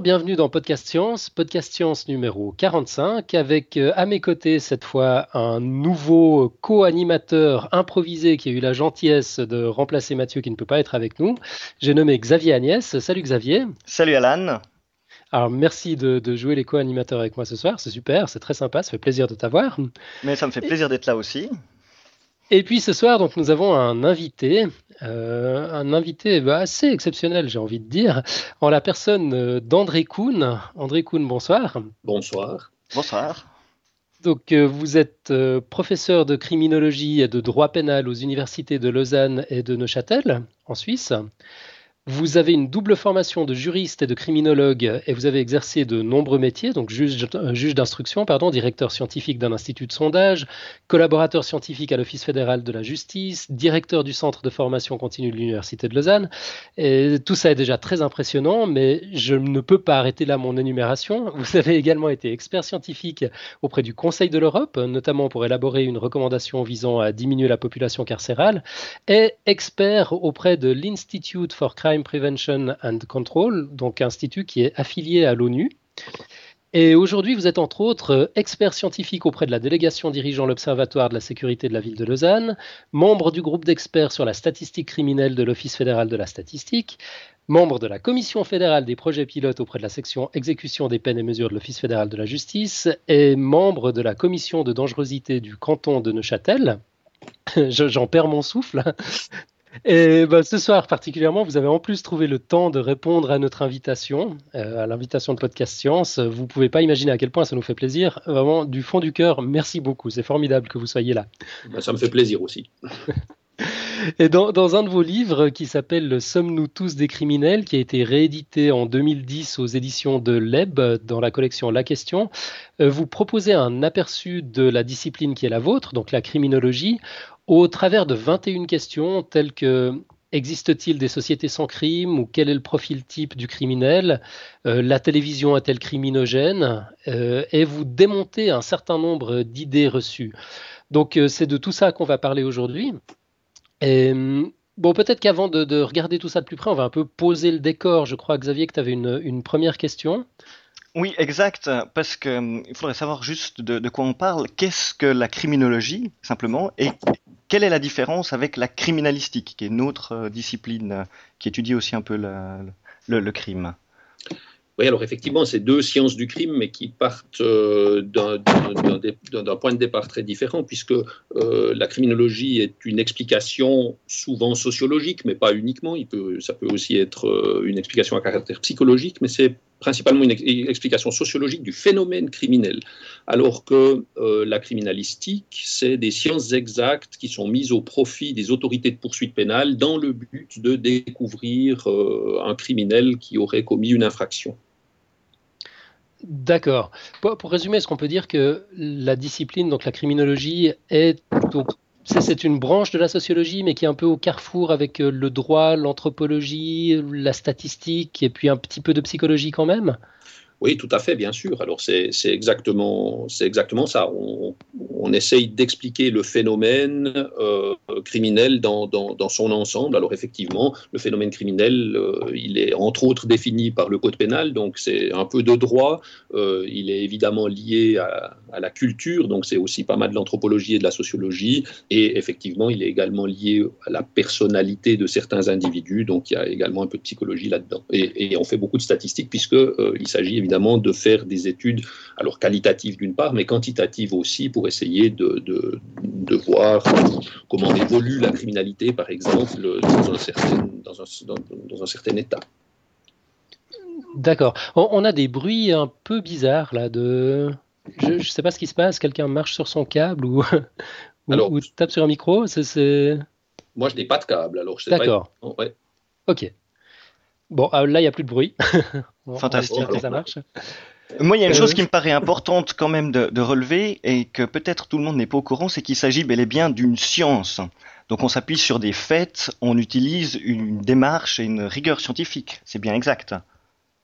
Bonjour, bienvenue dans Podcast Science, Podcast Science numéro 45, avec euh, à mes côtés cette fois un nouveau co-animateur improvisé qui a eu la gentillesse de remplacer Mathieu qui ne peut pas être avec nous. J'ai nommé Xavier Agnès. Salut Xavier. Salut Alan. Alors merci de, jouer les co-animateurs avec moi ce soir, c'est super, c'est très sympa, ça fait plaisir de t'avoir. Mais ça me fait plaisir d'être là aussi. Et puis ce soir, donc, nous avons un invité, euh, un invité bah, assez exceptionnel, j'ai envie de dire, en la personne euh, d'André Kuhn. André Kuhn, bonsoir. Bonsoir. Bonsoir. Donc, euh, vous êtes professeur de criminologie et de droit pénal aux universités de Lausanne et de Neuchâtel, en Suisse. Vous avez une double formation de juriste et de criminologue et vous avez exercé de nombreux métiers, donc juge, euh, d'instruction, directeur scientifique d'un institut de sondage, collaborateur scientifique à l'Office fédéral de la justice, directeur du centre de formation continue de l'Université de Lausanne. Tout ça est déjà très impressionnant, mais je ne peux pas arrêter là mon énumération. Vous avez également été expert scientifique auprès du Conseil de l'Europe, notamment pour élaborer une recommandation visant à diminuer la population carcérale, et expert auprès de l'Institute for Crime Prevention and Control, donc institut qui est affilié à l'ONU. Et aujourd'hui, vous êtes entre autres expert scientifique auprès de la délégation dirigeant l'Observatoire de la sécurité de la ville de Lausanne, membre du groupe d'experts sur la statistique criminelle de l'Office fédéral de la statistique, membre de la commission fédérale des projets pilotes auprès de la section exécution des peines et mesures de l'Office fédéral de la justice et membre de la commission de dangerosité du canton de Neuchâtel. J'en perds mon souffle. Et bah, ce soir particulièrement, vous avez en plus trouvé le temps de répondre à notre invitation, euh, à l'invitation de Podcast Science. Vous ne pouvez pas imaginer à quel point ça nous fait plaisir. Vraiment, du fond du cœur, merci beaucoup. C'est formidable que vous soyez là. Bah, ça me fait plaisir aussi. Et dans, dans, un de vos livres qui s'appelle Sommes-nous tous des criminels, qui a été réédité en 2010 aux éditions de Leb dans la collection La Question, euh, vous proposez un aperçu de la discipline qui est la vôtre, donc la criminologie, au travers de 21 questions telles que Existe-t-il des sociétés sans crime? ou quel est le profil type du criminel? Euh, La télévision est-elle criminogène? Euh, Et vous démontez un certain nombre d'idées reçues. Donc euh, c'est de tout ça qu'on va parler aujourd'hui. Et bon, peut-être qu'avant de, regarder tout ça de plus près, on va un peu poser le décor. Je crois, Xavier, que tu avais une, première question. Oui, exact, parce qu'il faudrait savoir juste de, quoi on parle. Qu'est-ce que la criminologie, simplement, et quelle est la différence avec la criminalistique, qui est une autre euh, discipline euh, qui étudie aussi un peu le, crime? Oui, alors effectivement, c'est deux sciences du crime, mais qui partent euh, d'un point de départ très différent, puisque la criminologie est une explication souvent sociologique, mais pas uniquement. Ça peut aussi être une explication à caractère psychologique, mais c'est principalement une, explication sociologique du phénomène criminel, alors que euh, la criminalistique, c'est des sciences exactes qui sont mises au profit des autorités de poursuite pénale dans le but de découvrir euh, un criminel qui aurait commis une infraction. D'accord. Pour, résumer, est-ce qu'on peut dire que la discipline, donc la criminologie, est c'est une branche de la sociologie, mais qui est un peu au carrefour avec euh, le droit, l'anthropologie, la statistique, et puis un petit peu de psychologie quand même oui, tout à fait, bien sûr. Alors c'est exactement, exactement ça. On, essaye d'expliquer le phénomène euh, criminel dans, dans, dans, son ensemble. Alors effectivement, le phénomène criminel, euh, il est entre autres défini par le code pénal, donc c'est un peu de droit. Euh, il est évidemment lié à, la culture, donc c'est aussi pas mal de l'anthropologie et de la sociologie. Et effectivement, il est également lié à la personnalité de certains individus, donc il y a également un peu de psychologie là-dedans. Et, et, on fait beaucoup de statistiques puisque il s'agit évidemment évidemment de faire des études, alors qualitatives d'une part, mais quantitatives aussi, pour essayer de, de, voir comment évolue la criminalité, par exemple, dans un certain, dans un, dans, un certain état. D'accord. On, a des bruits un peu bizarres là. De... Je ne sais pas ce qui se passe. Quelqu'un marche sur son câble ou, ou, tape sur un micro. C'est, Moi, je n'ai pas de câble. Alors, D'accord. Ouais. Ok. Bon, ah, là, il n'y a plus de bruit. Fantastique. ça marche. Moi, il y a une chose euh, qui me paraît importante quand même de, relever et que peut-être tout le monde n'est pas au courant, c'est qu'il s'agit bel et bien d'une science. Donc on s'appuie sur des faits, on utilise une démarche et une rigueur scientifique. C'est bien exact.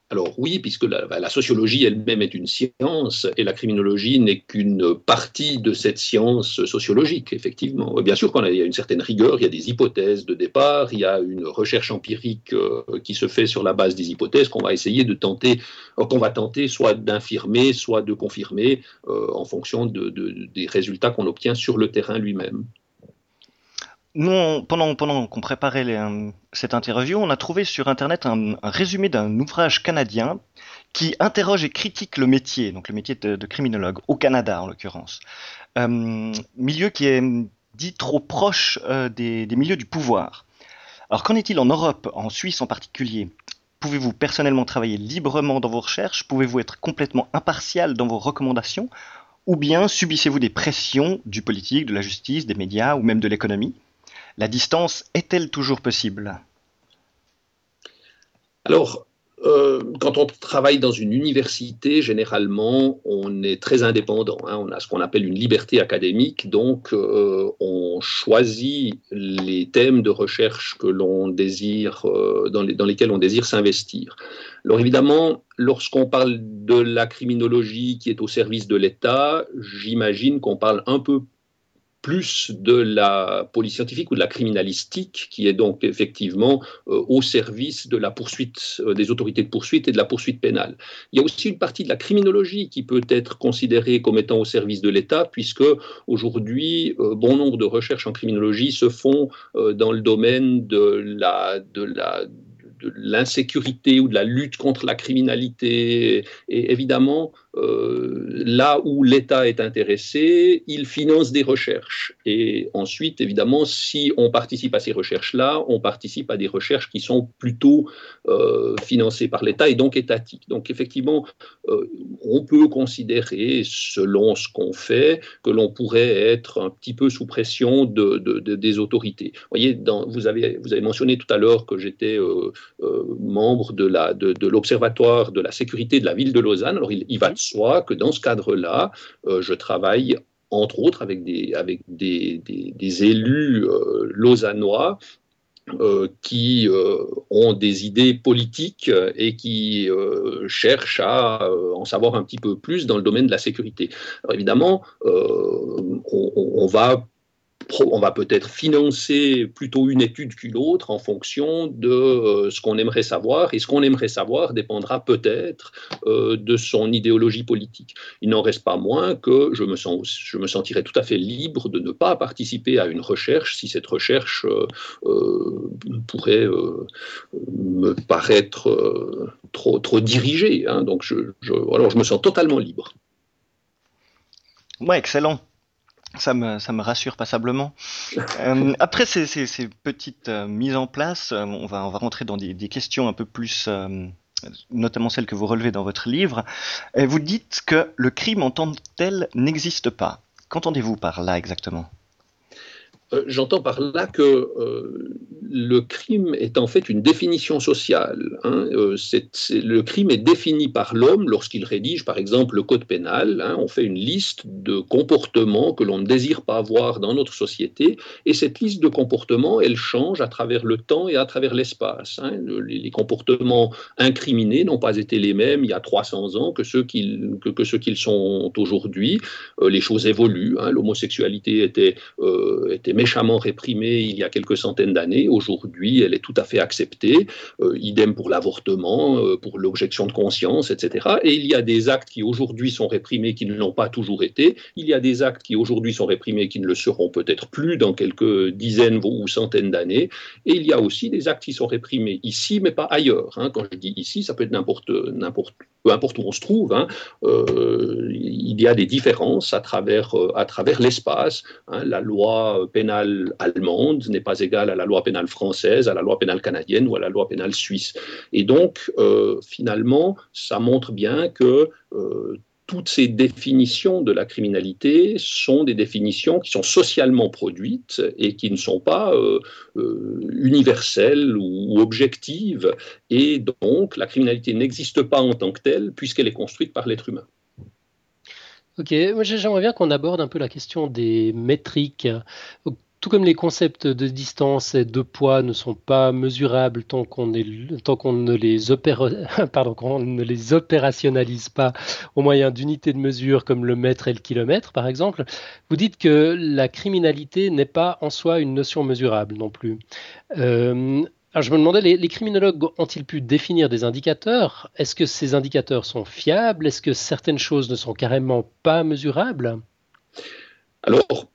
Alors oui, puisque bah, la, sociologie elle-même est une science et la criminologie n'est qu'une partie de cette science sociologique, effectivement. Bien sûr qu'il y a une certaine rigueur, il y a des hypothèses de départ, il y a une recherche empirique euh, qui se fait sur la base des hypothèses qu'on va essayer de tenter, euh, qu'on va tenter soit d'infirmer, soit de confirmer euh, en fonction des résultats qu'on obtient sur le terrain lui-même. Nous, pendant, qu'on préparait euh, cette interview, on a trouvé sur Internet un, résumé d'un ouvrage canadien qui interroge et critique le métier, donc le métier de, criminologue, au Canada en l'occurrence. Euh, milieu qui est dit trop proche euh, des, milieux du pouvoir. Alors qu'en est-il en Europe, en Suisse en particulier? Pouvez-vous personnellement travailler librement dans vos recherches? Pouvez-vous être complètement impartial dans vos recommandations? Ou bien subissez-vous des pressions du politique, de la justice, des médias ou même de l'économie? La distance est-elle toujours possible? Alors, euh, quand on travaille dans une université, généralement, on est très indépendant. Hein. On a ce qu'on appelle une liberté académique, donc euh, on choisit les thèmes de recherche que l'on désire, euh, dans, dans, lesquels on désire s'investir. Alors évidemment, lorsqu'on parle de la criminologie qui est au service de l'État, j'imagine qu'on parle un peu plus de la police scientifique ou de la criminalistique, qui est donc effectivement euh, au service de la poursuite euh, des autorités de poursuite et de la poursuite pénale. Il y a aussi une partie de la criminologie qui peut être considérée comme étant au service de l'État, puisque aujourd'hui, euh, bon nombre de recherches en criminologie se font dans le domaine de la, de la de l'insécurité ou de la lutte contre la criminalité. Et évidemment, là où l'État est intéressé, il finance des recherches. Et ensuite, évidemment, si on participe à ces recherches-là, on participe à des recherches qui sont plutôt euh, financées par l'État et donc étatiques. Donc effectivement, euh, on peut considérer, selon ce qu'on fait, que l'on pourrait être un petit peu sous pression de, des autorités. Vous voyez, vous, avez, mentionné tout à l'heure que j'étais membre de l'Observatoire de, la sécurité de la ville de Lausanne. Alors il va soit que dans ce cadre-là, euh, je travaille entre autres avec des, élus euh, lausannois euh, qui ont des idées politiques et qui cherchent à en savoir un petit peu plus dans le domaine de la sécurité. Alors évidemment, on, on, va on va peut-être financer plutôt une étude qu'une autre en fonction de euh, ce qu'on aimerait savoir, et ce qu'on aimerait savoir dépendra peut-être euh, de son idéologie politique. Il n'en reste pas moins que je me, sens, je me sentirais tout à fait libre de ne pas participer à une recherche si cette recherche euh, pourrait me paraître trop, trop dirigée. Hein. Donc je, me sens totalement libre. Ouais, excellent. Ça me, ça me rassure passablement. Euh, après ces, ces, ces petites euh, mises en place, euh, on, va, on va rentrer dans des, des questions un peu plus, notamment celles que vous relevez dans votre livre. vous dites que le crime en tant que tel n'existe pas. Qu'entendez-vous par là exactement? J'entends par là que euh, le crime est en fait une définition sociale. Hein. Euh, le crime est défini par l'homme lorsqu'il rédige, par exemple, le code pénal. Hein. On fait une liste de comportements que l'on ne désire pas avoir dans notre société, et cette liste de comportements, elle change à travers le temps et à travers l'espace. Hein. les, comportements incriminés n'ont pas été les mêmes il y a 300 ans que ceux qu'ils que, ceux qu'ils sont aujourd'hui. les choses évoluent. L'homosexualité était, était méchamment réprimée il y a quelques centaines d'années. Aujourd'hui, elle est tout à fait acceptée. Euh, idem pour l'avortement, euh, pour l'objection de conscience, etc. Et il y a des actes qui aujourd'hui sont réprimés qui ne l'ont pas toujours été. Il y a des actes qui aujourd'hui sont réprimés qui ne le seront peut-être plus dans quelques dizaines ou centaines d'années. Et il y a aussi des actes qui sont réprimés ici, mais pas ailleurs. Hein. Quand je dis ici, ça peut être n'importe peu importe où on se trouve, hein, euh, il y a des différences à travers, travers l'espace. Hein. la loi pénale allemande n'est pas égale à la loi pénale française, à la loi pénale canadienne ou à la loi pénale suisse. Et donc, euh, finalement, ça montre bien que euh, toutes ces définitions de la criminalité sont des définitions qui sont socialement produites et qui ne sont pas euh, universelles ou, objectives. Et donc, la criminalité n'existe pas en tant que telle puisqu'elle est construite par l'être humain. Ok, j'aimerais bien qu'on aborde un peu la question des métriques tout comme les concepts de distance et de poids ne sont pas mesurables tant qu'on ne les les opérationnalise pas au moyen d'unités de mesure comme le mètre et le kilomètre, par exemple, vous dites que la criminalité n'est pas en soi une notion mesurable non plus. Euh, alors je me demandais, les, criminologues ont-ils pu définir des indicateurs? Est-ce que ces indicateurs sont fiables? Est-ce que certaines choses ne sont carrément pas mesurables? Alors,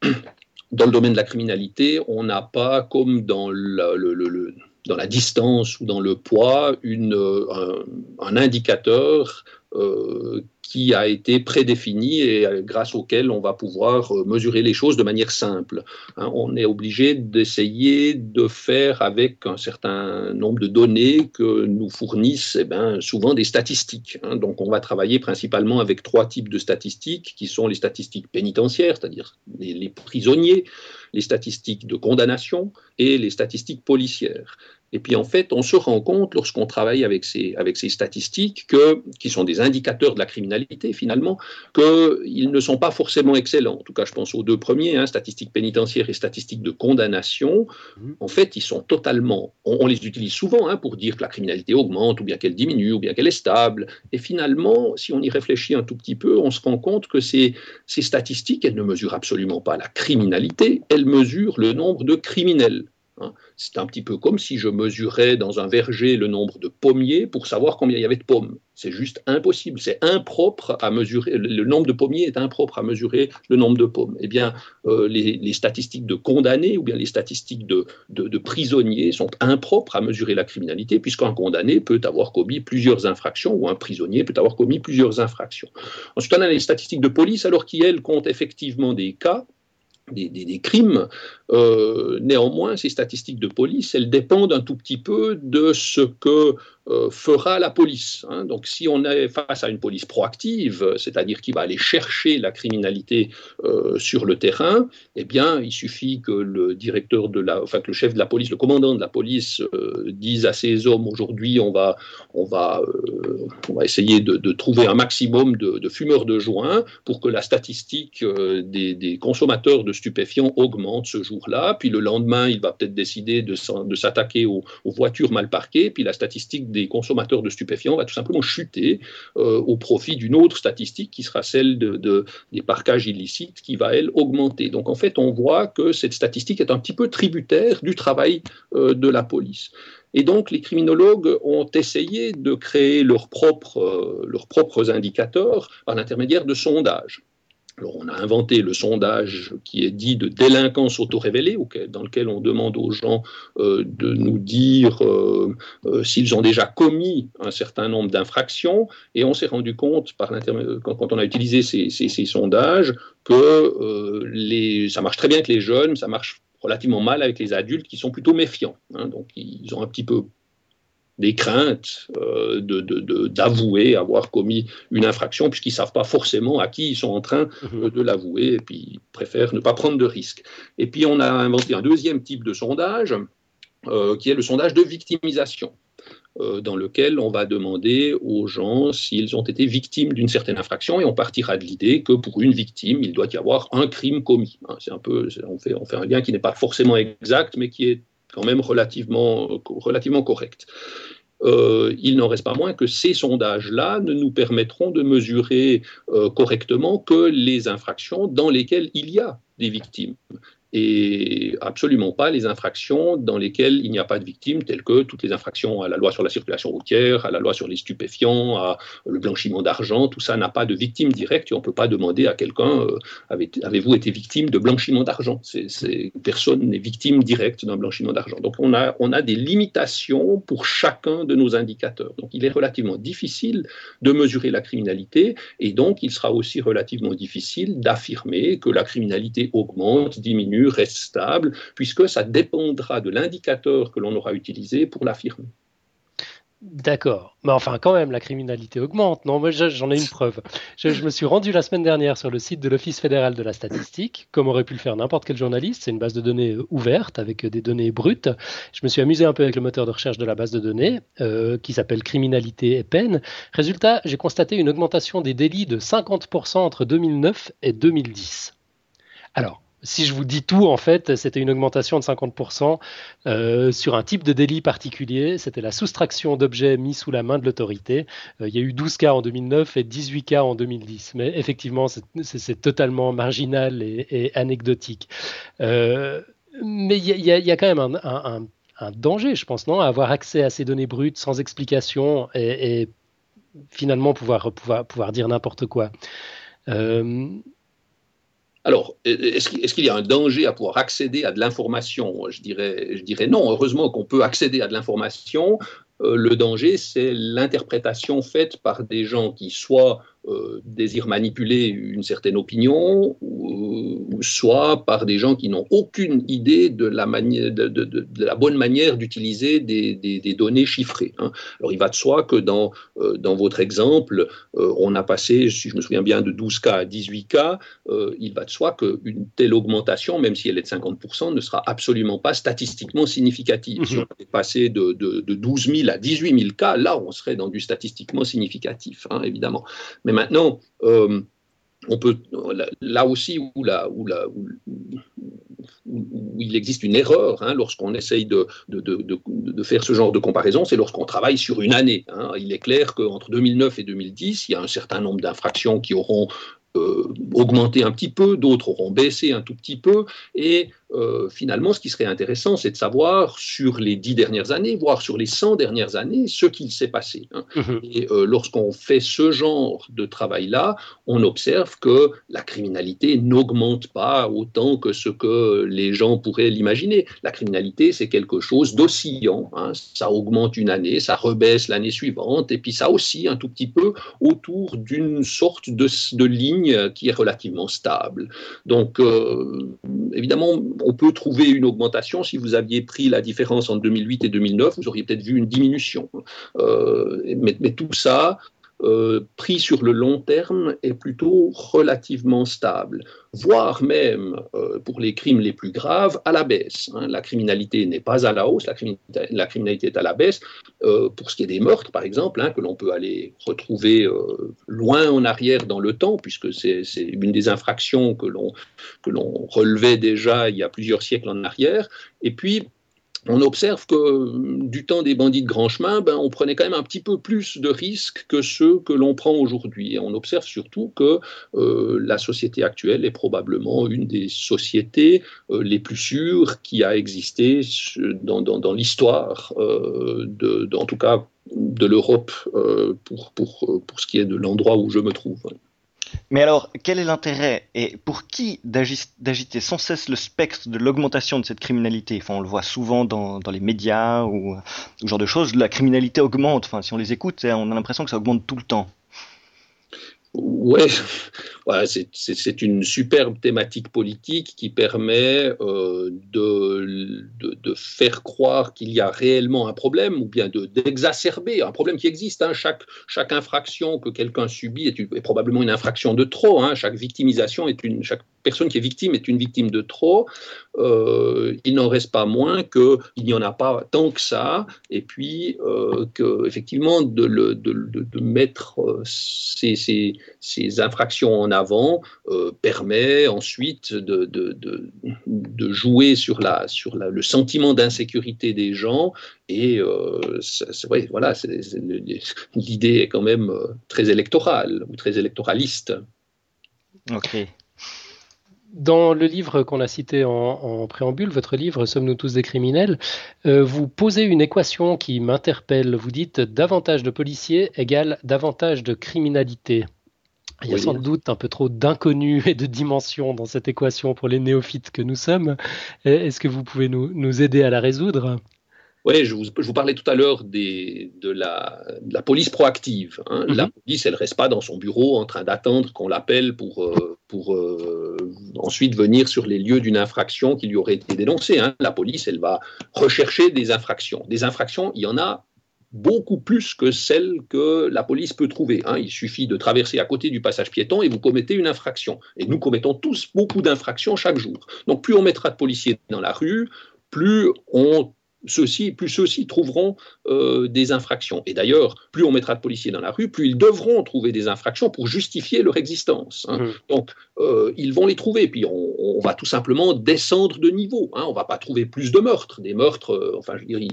dans le domaine de la criminalité, on n'a pas, comme dans la distance ou dans le poids, une, un, indicateur euh, qui a été prédéfini et euh, grâce auquel on va pouvoir euh, mesurer les choses de manière simple. Hein. on est obligé d'essayer de faire avec un certain nombre de données que nous fournissent eh ben, souvent des statistiques. Hein. donc on va travailler principalement avec trois types de statistiques qui sont les statistiques pénitentiaires, c'est-à-dire les prisonniers, les statistiques de condamnation et les statistiques policières. Et puis en fait, on se rend compte lorsqu'on travaille avec ces, avec ces statistiques, que, qui sont des indicateurs de la criminalité finalement, qu'ils ne sont pas forcément excellents. En tout cas, je pense aux deux premiers, hein, statistiques pénitentiaires et statistiques de condamnation. Mmh. En fait, ils sont totalement... On, les utilise souvent hein, pour dire que la criminalité augmente, ou bien qu'elle diminue, ou bien qu'elle est stable. Et finalement, si on y réfléchit un tout petit peu, on se rend compte que ces, ces statistiques, elles ne mesurent absolument pas la criminalité, elles mesurent le nombre de criminels. Hein. C'est un petit peu comme si je mesurais dans un verger le nombre de pommiers pour savoir combien il y avait de pommes. C'est juste impossible. C'est impropre à mesurer. Le nombre de pommiers est impropre à mesurer le nombre de pommes. Eh bien, euh, les, statistiques de condamnés ou bien les statistiques de, prisonniers sont impropres à mesurer la criminalité, puisqu'un condamné peut avoir commis plusieurs infractions ou un prisonnier peut avoir commis plusieurs infractions. Ensuite, on a les statistiques de police, alors qui, elles, comptent effectivement des cas des, crimes. Euh, néanmoins, ces statistiques de police, elles dépendent un tout petit peu de ce que fera la police. Hein. Donc si on est face à une police proactive, c'est-à-dire qui va aller chercher la criminalité euh, sur le terrain, eh bien il suffit que le directeur de la, enfin que le chef de la police, le commandant de la police euh, dise à ses hommes aujourd'hui on va, on va, on va essayer de, trouver un maximum de, fumeurs de joint pour que la statistique des, consommateurs de stupéfiants augmente ce jour-là. Puis le lendemain, il va peut-être décider de, s'attaquer aux, aux voitures mal parquées. Puis la statistique des consommateurs de stupéfiants va tout simplement chuter euh, au profit d'une autre statistique qui sera celle de, des parquages illicites qui va, elle, augmenter. Donc en fait, on voit que cette statistique est un petit peu tributaire du travail euh, de la police. Et donc, les criminologues ont essayé de créer leurs propres, euh, leurs propres indicateurs par l'intermédiaire de sondages. Alors, on a inventé le sondage qui est dit de délinquance auto-révélée, dans lequel on demande aux gens euh, de nous dire euh, euh, s'ils ont déjà commis un certain nombre d'infractions. Et on s'est rendu compte, par quand, quand, on a utilisé ces, sondages, que ça marche très bien avec les jeunes, ça marche relativement mal avec les adultes qui sont plutôt méfiants. Hein. donc, ils ont un petit peu des craintes euh, d'avouer avoir commis une infraction, puisqu'ils ne savent pas forcément à qui ils sont en train mhm. de l'avouer, et puis ils préfèrent ne pas prendre de risques. Et puis on a inventé un deuxième type de sondage, euh, qui est le sondage de victimisation. Euh, dans lequel on va demander aux gens s'ils ont été victimes d'une certaine infraction et on partira de l'idée que pour une victime, il doit y avoir un crime commis. Hein, c'est un peu, on fait, on fait un lien qui n'est pas forcément exact, mais qui est quand même relativement, relativement correct. Euh, il n'en reste pas moins que ces sondages-là ne nous permettront de mesurer euh, correctement que les infractions dans lesquelles il y a des victimes et absolument pas les infractions dans lesquelles il n'y a pas de victimes, telles que toutes les infractions à la loi sur la circulation routière, à la loi sur les stupéfiants, à le blanchiment d'argent, tout ça n'a pas de victime directe on ne peut pas demander à quelqu'un euh, avez-vous été victime de blanchiment d'argent? Personne n'est victime directe d'un blanchiment d'argent. Donc on a, on a des limitations pour chacun de nos indicateurs. Donc il est relativement difficile de mesurer la criminalité et donc il sera aussi relativement difficile d'affirmer que la criminalité augmente, diminue, reste stable, puisque ça dépendra de l'indicateur que l'on aura utilisé pour l'affirmer. D'accord. Mais enfin, quand même, la criminalité augmente. Non, moi, j'en ai une preuve. Je, me suis rendu la semaine dernière sur le site de l'Office fédéral de la statistique, comme aurait pu le faire n'importe quel journaliste. C'est une base de données ouverte avec des données brutes. Je me suis amusé un peu avec le moteur de recherche de la base de données, euh, qui s'appelle Criminalité et peine. Résultat, j'ai constaté une augmentation des délits de 50% entre 2009 et 2010. Alors, si je vous dis tout, en fait, c'était une augmentation de 50% euh, sur un type de délit particulier. C'était la soustraction d'objets mis sous la main de l'autorité. Euh, il y a eu 12 cas en 2009 et 18 cas en 2010. Mais effectivement, c'est totalement marginal et, anecdotique. Euh, mais il y, a quand même un, danger, je pense, non, à avoir accès à ces données brutes sans explication et, finalement pouvoir, dire n'importe quoi. Alors, est-ce qu'il y a un danger à pouvoir accéder à de l'information? Je dirais, non. Heureusement qu'on peut accéder à de l'information. Euh, le danger, c'est l'interprétation faite par des gens qui soit euh, désirent manipuler une certaine opinion, ou, soit par des gens qui n'ont aucune idée de la, de, la bonne manière d'utiliser des, données chiffrées. Hein. Alors il va de soi que dans, euh, dans votre exemple, euh, on a passé, si je me souviens bien, de 12 cas à 18 cas. il va de soi qu'une telle augmentation, même si elle est de 50%, ne sera absolument pas statistiquement significative. Si on est passé de, 12 000 à 18 000 cas, là, on serait dans du statistiquement significatif, hein, évidemment. Mais maintenant, euh, on peut, là aussi où, il existe une erreur hein, lorsqu'on essaye de, de, faire ce genre de comparaison, c'est lorsqu'on travaille sur une année. Hein. Il est clair qu'entre 2009 et 2010, il y a un certain nombre d'infractions qui auront euh, augmenté un petit peu, d'autres auront baissé un tout petit peu, et euh, finalement, ce qui serait intéressant, c'est de savoir sur les dix dernières années, voire sur les 100 dernières années, ce qu'il s'est passé. Hein. Mhm. Et euh, lorsqu'on fait ce genre de travail-là, on observe que la criminalité n'augmente pas autant que ce que les gens pourraient l'imaginer. La criminalité, c'est quelque chose d'oscillant. Hein. Ça augmente une année, ça rebaisse l'année suivante, et puis ça aussi un tout petit peu autour d'une sorte de, de, ligne qui est relativement stable. Donc, euh, évidemment, on peut trouver une augmentation. Si vous aviez pris la différence entre 2008 et 2009, vous auriez peut-être vu une diminution. Euh, mais, tout ça, euh, pris sur le long terme, est plutôt relativement stable, voire même euh, pour les crimes les plus graves, à la baisse. Hein. La criminalité n'est pas à la hausse, la criminalité, est à la baisse. pour ce qui est des meurtres, par exemple, hein, que l'on peut aller retrouver loin en arrière dans le temps, puisque c'est une des infractions que l'on relevait déjà il y a plusieurs siècles en arrière. Et puis, on observe que euh, du temps des bandits de grand chemin, ben, on prenait quand même un petit peu plus de risques que ceux que l'on prend aujourd'hui. Et on observe surtout que euh, la société actuelle est probablement une des sociétés euh, les plus sûres qui a existé dans, l'histoire, en tout cas de l'Europe, pour, ce qui est de l'endroit où je me trouve. Mais alors, quel est l'intérêt et pour qui d'agiter sans cesse le spectre de l'augmentation de cette criminalité? Enfin, On le voit souvent dans, les médias ou, ce genre de choses. La criminalité augmente. Enfin, si on les écoute, on a l'impression que ça augmente tout le temps. Ouais, c'est une superbe thématique politique qui permet euh, de, faire croire qu'il y a réellement un problème ou bien d'exacerber un problème qui existe. Hein. Chaque, chaque infraction que quelqu'un subit est, probablement une infraction de trop. Hein. Chaque victimisation est une, chaque personne qui est victime est une victime de trop. Euh, il n'en reste pas moins qu'il n'y en a pas tant que ça, et puis euh, que de, mettre euh, ces, infractions en avant euh, permet ensuite de, jouer sur, le sentiment d'insécurité des gens, et euh, vrai, voilà, l'idée est quand même très électorale ou très électoraliste. Ok. Dans le livre qu'on a cité en, préambule, votre livre Sommes-nous tous des criminels, euh, vous posez une équation qui m'interpelle. Vous dites davantage de policiers égale davantage de criminalité. Il y a sans doute un peu trop d'inconnus et de dimensions dans cette équation pour les néophytes que nous sommes. Est-ce que vous pouvez nous, nous aider à la résoudre? Oui, je vous, je vous, parlais tout à l'heure de la, de la police proactive. Hein. La mhm. police, elle ne reste pas dans son bureau en train d'attendre qu'on l'appelle pour, euh, pour euh, ensuite venir sur les lieux d'une infraction qui lui aurait été dénoncée. Hein. La police, elle va rechercher des infractions. Des infractions, il y en a beaucoup plus que celles que la police peut trouver. Hein. Il suffit de traverser à côté du passage piéton et vous commettez une infraction. Et nous commettons tous beaucoup d'infractions chaque jour. Donc plus on mettra de policiers dans la rue, plus on ceux-ci, plus ceux-ci trouveront euh, des infractions. Et d'ailleurs, plus on mettra de policiers dans la rue, plus ils devront trouver des infractions pour justifier leur existence. Hein. Mmh. Donc, euh, ils vont les trouver. Puis on, va tout simplement descendre de niveau. Hein. On va pas trouver plus de meurtres. Des meurtres, euh, enfin, je dirais,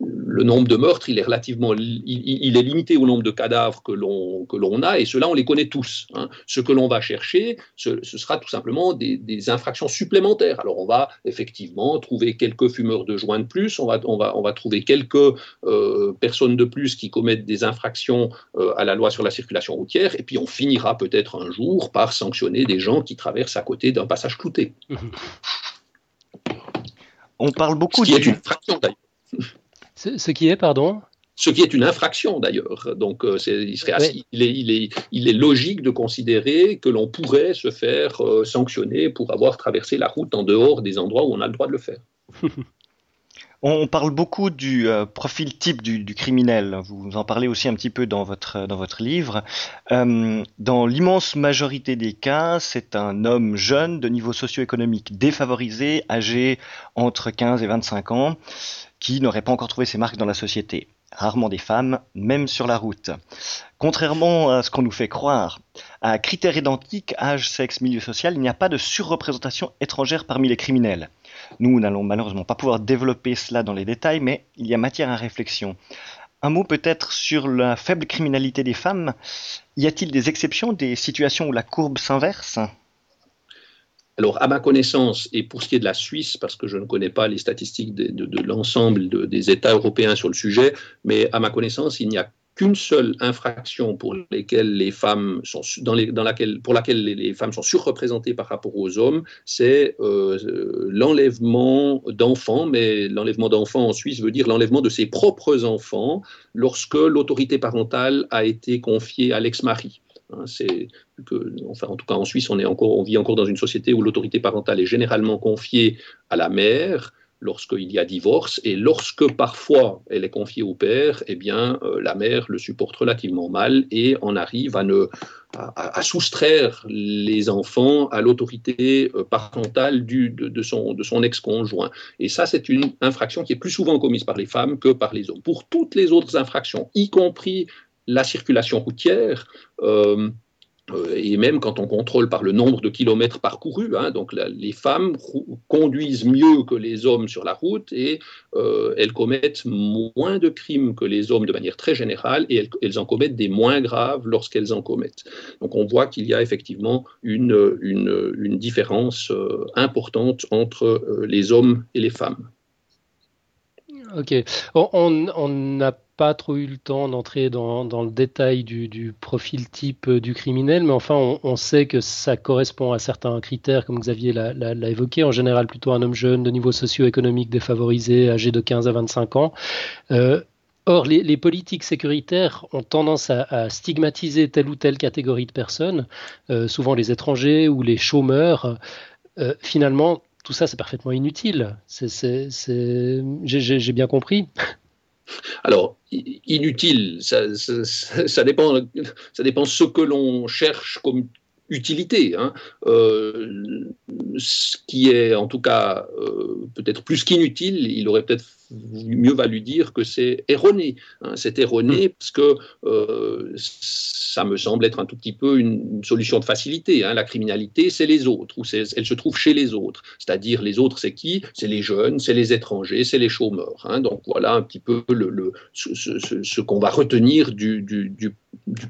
le nombre de meurtres, il est relativement, il, est limité au nombre de cadavres que l'on que l'on a, et cela, on les connaît tous. Hein. Ce que l'on va chercher, ce, sera tout simplement des, des, infractions supplémentaires. Alors, on va effectivement trouver quelques fumeurs de joints de plus. On va, on va, on va trouver quelques euh, personnes de plus qui commettent des infractions à la loi sur la circulation routière, et puis on finira peut-être un jour par sanctionner des gens qui traversent à côté d'un passage clouté. On parle beaucoup Ce qui est une infraction d'ailleurs. Ce qui est, pardon? Ce qui est une infraction d'ailleurs. Donc, euh, il, serait il, est, il, est, il, est, logique de considérer que l'on pourrait se faire euh, sanctionner pour avoir traversé la route en dehors des endroits où on a le droit de le faire. On parle beaucoup du euh, profil type du, criminel. Vous en parlez aussi un petit peu dans votre, votre livre. Euh, dans l'immense majorité des cas, c'est un homme jeune de niveau socio-économique défavorisé, âgé entre 15 et 25 ans, qui n'aurait pas encore trouvé ses marques dans la société. Rarement des femmes, même sur la route. Contrairement à ce qu'on nous fait croire, à critères identiques, âge, sexe, milieu social, il n'y a pas de surreprésentation étrangère parmi les criminels. Nous n'allons malheureusement pas pouvoir développer cela dans les détails, mais il y a matière à réflexion. Un mot peut-être sur la faible criminalité des femmes. Y a-t-il des exceptions, des situations où la courbe s'inverse? Alors, à ma connaissance, et pour ce qui est de la Suisse, parce que je ne connais pas les statistiques de, l'ensemble des États européens sur le sujet, mais à ma connaissance, il n'y a qu'une seule infraction pour les femmes sont dans, laquelle, les, femmes sont surreprésentées par rapport aux hommes, c'est euh, l'enlèvement d'enfants, mais l'enlèvement d'enfants en Suisse veut dire l'enlèvement de ses propres enfants lorsque l'autorité parentale a été confiée à l'ex-mari. Hein, en tout cas en Suisse, on, est encore, on vit encore dans une société où l'autorité parentale est généralement confiée à la mère, lorsqu'il y a divorce, et lorsque parfois elle est confiée au père, eh bien euh, la mère le supporte relativement mal et en arrive à, ne, à, soustraire les enfants à l'autorité euh, parentale du, de, son, de son ex-conjoint. Et ça, c'est une infraction qui est plus souvent commise par les femmes que par les hommes. Pour toutes les autres infractions, y compris la circulation routière, euh, et même quand on contrôle par le nombre de kilomètres parcourus, hein, donc les femmes conduisent mieux que les hommes sur la route et euh, elles commettent moins de crimes que les hommes de manière très générale et elles, en commettent des moins graves lorsqu'elles en commettent. Donc on voit qu'il y a effectivement une, différence euh, importante entre les hommes et les femmes. Ok. On n'a pas trop eu le temps d'entrer dans, le détail du, profil type du criminel, mais enfin, on, sait que ça correspond à certains critères, comme Xavier l'a évoqué. En général, plutôt un homme jeune de niveau socio-économique défavorisé, âgé de 15 à 25 ans. Euh, or, les, politiques sécuritaires ont tendance à, stigmatiser telle ou telle catégorie de personnes, euh, souvent les étrangers ou les chômeurs. Euh, finalement, tout ça, c'est parfaitement inutile. J'ai bien compris. Alors, inutile, ça, dépend, ça dépend ce que l'on cherche comme utilité. Hein. Euh, ce qui est en tout cas euh, peut-être plus qu'inutile, il aurait peut-être mieux valu dire que c'est erroné. Hein. C'est erroné mm. parce que euh, ça me semble être un tout petit peu une, solution de facilité. Hein. La criminalité, c'est les autres, ou elle se trouve chez les autres. C'est-à-dire, les autres, c'est qui? C'est les jeunes, c'est les étrangers, c'est les chômeurs. Hein. Donc voilà un petit peu le, ce, qu'on va retenir du, du,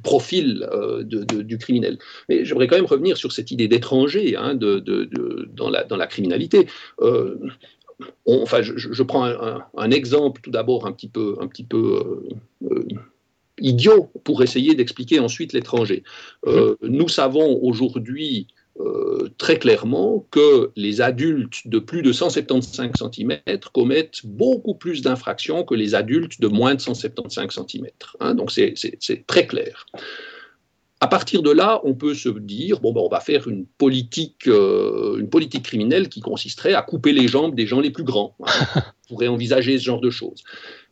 profil euh, du criminel. Mais j'aimerais quand même revenir sur cette idée d'étranger de, dans, la, dans la criminalité. Euh, enfin, je, prends un, exemple tout d'abord un petit peu, euh, euh, idiot pour essayer d'expliquer ensuite l'étranger. Euh, nous savons aujourd'hui très clairement que les adultes de plus de 175 cm commettent beaucoup plus d'infractions que les adultes de moins de 175 cm. Hein. donc c'est très clair. À partir de là, on peut se dire bon, ben, on va faire une politique, euh, une politique criminelle qui consisterait à couper les jambes des gens les plus grands. on pourrait envisager ce genre de choses.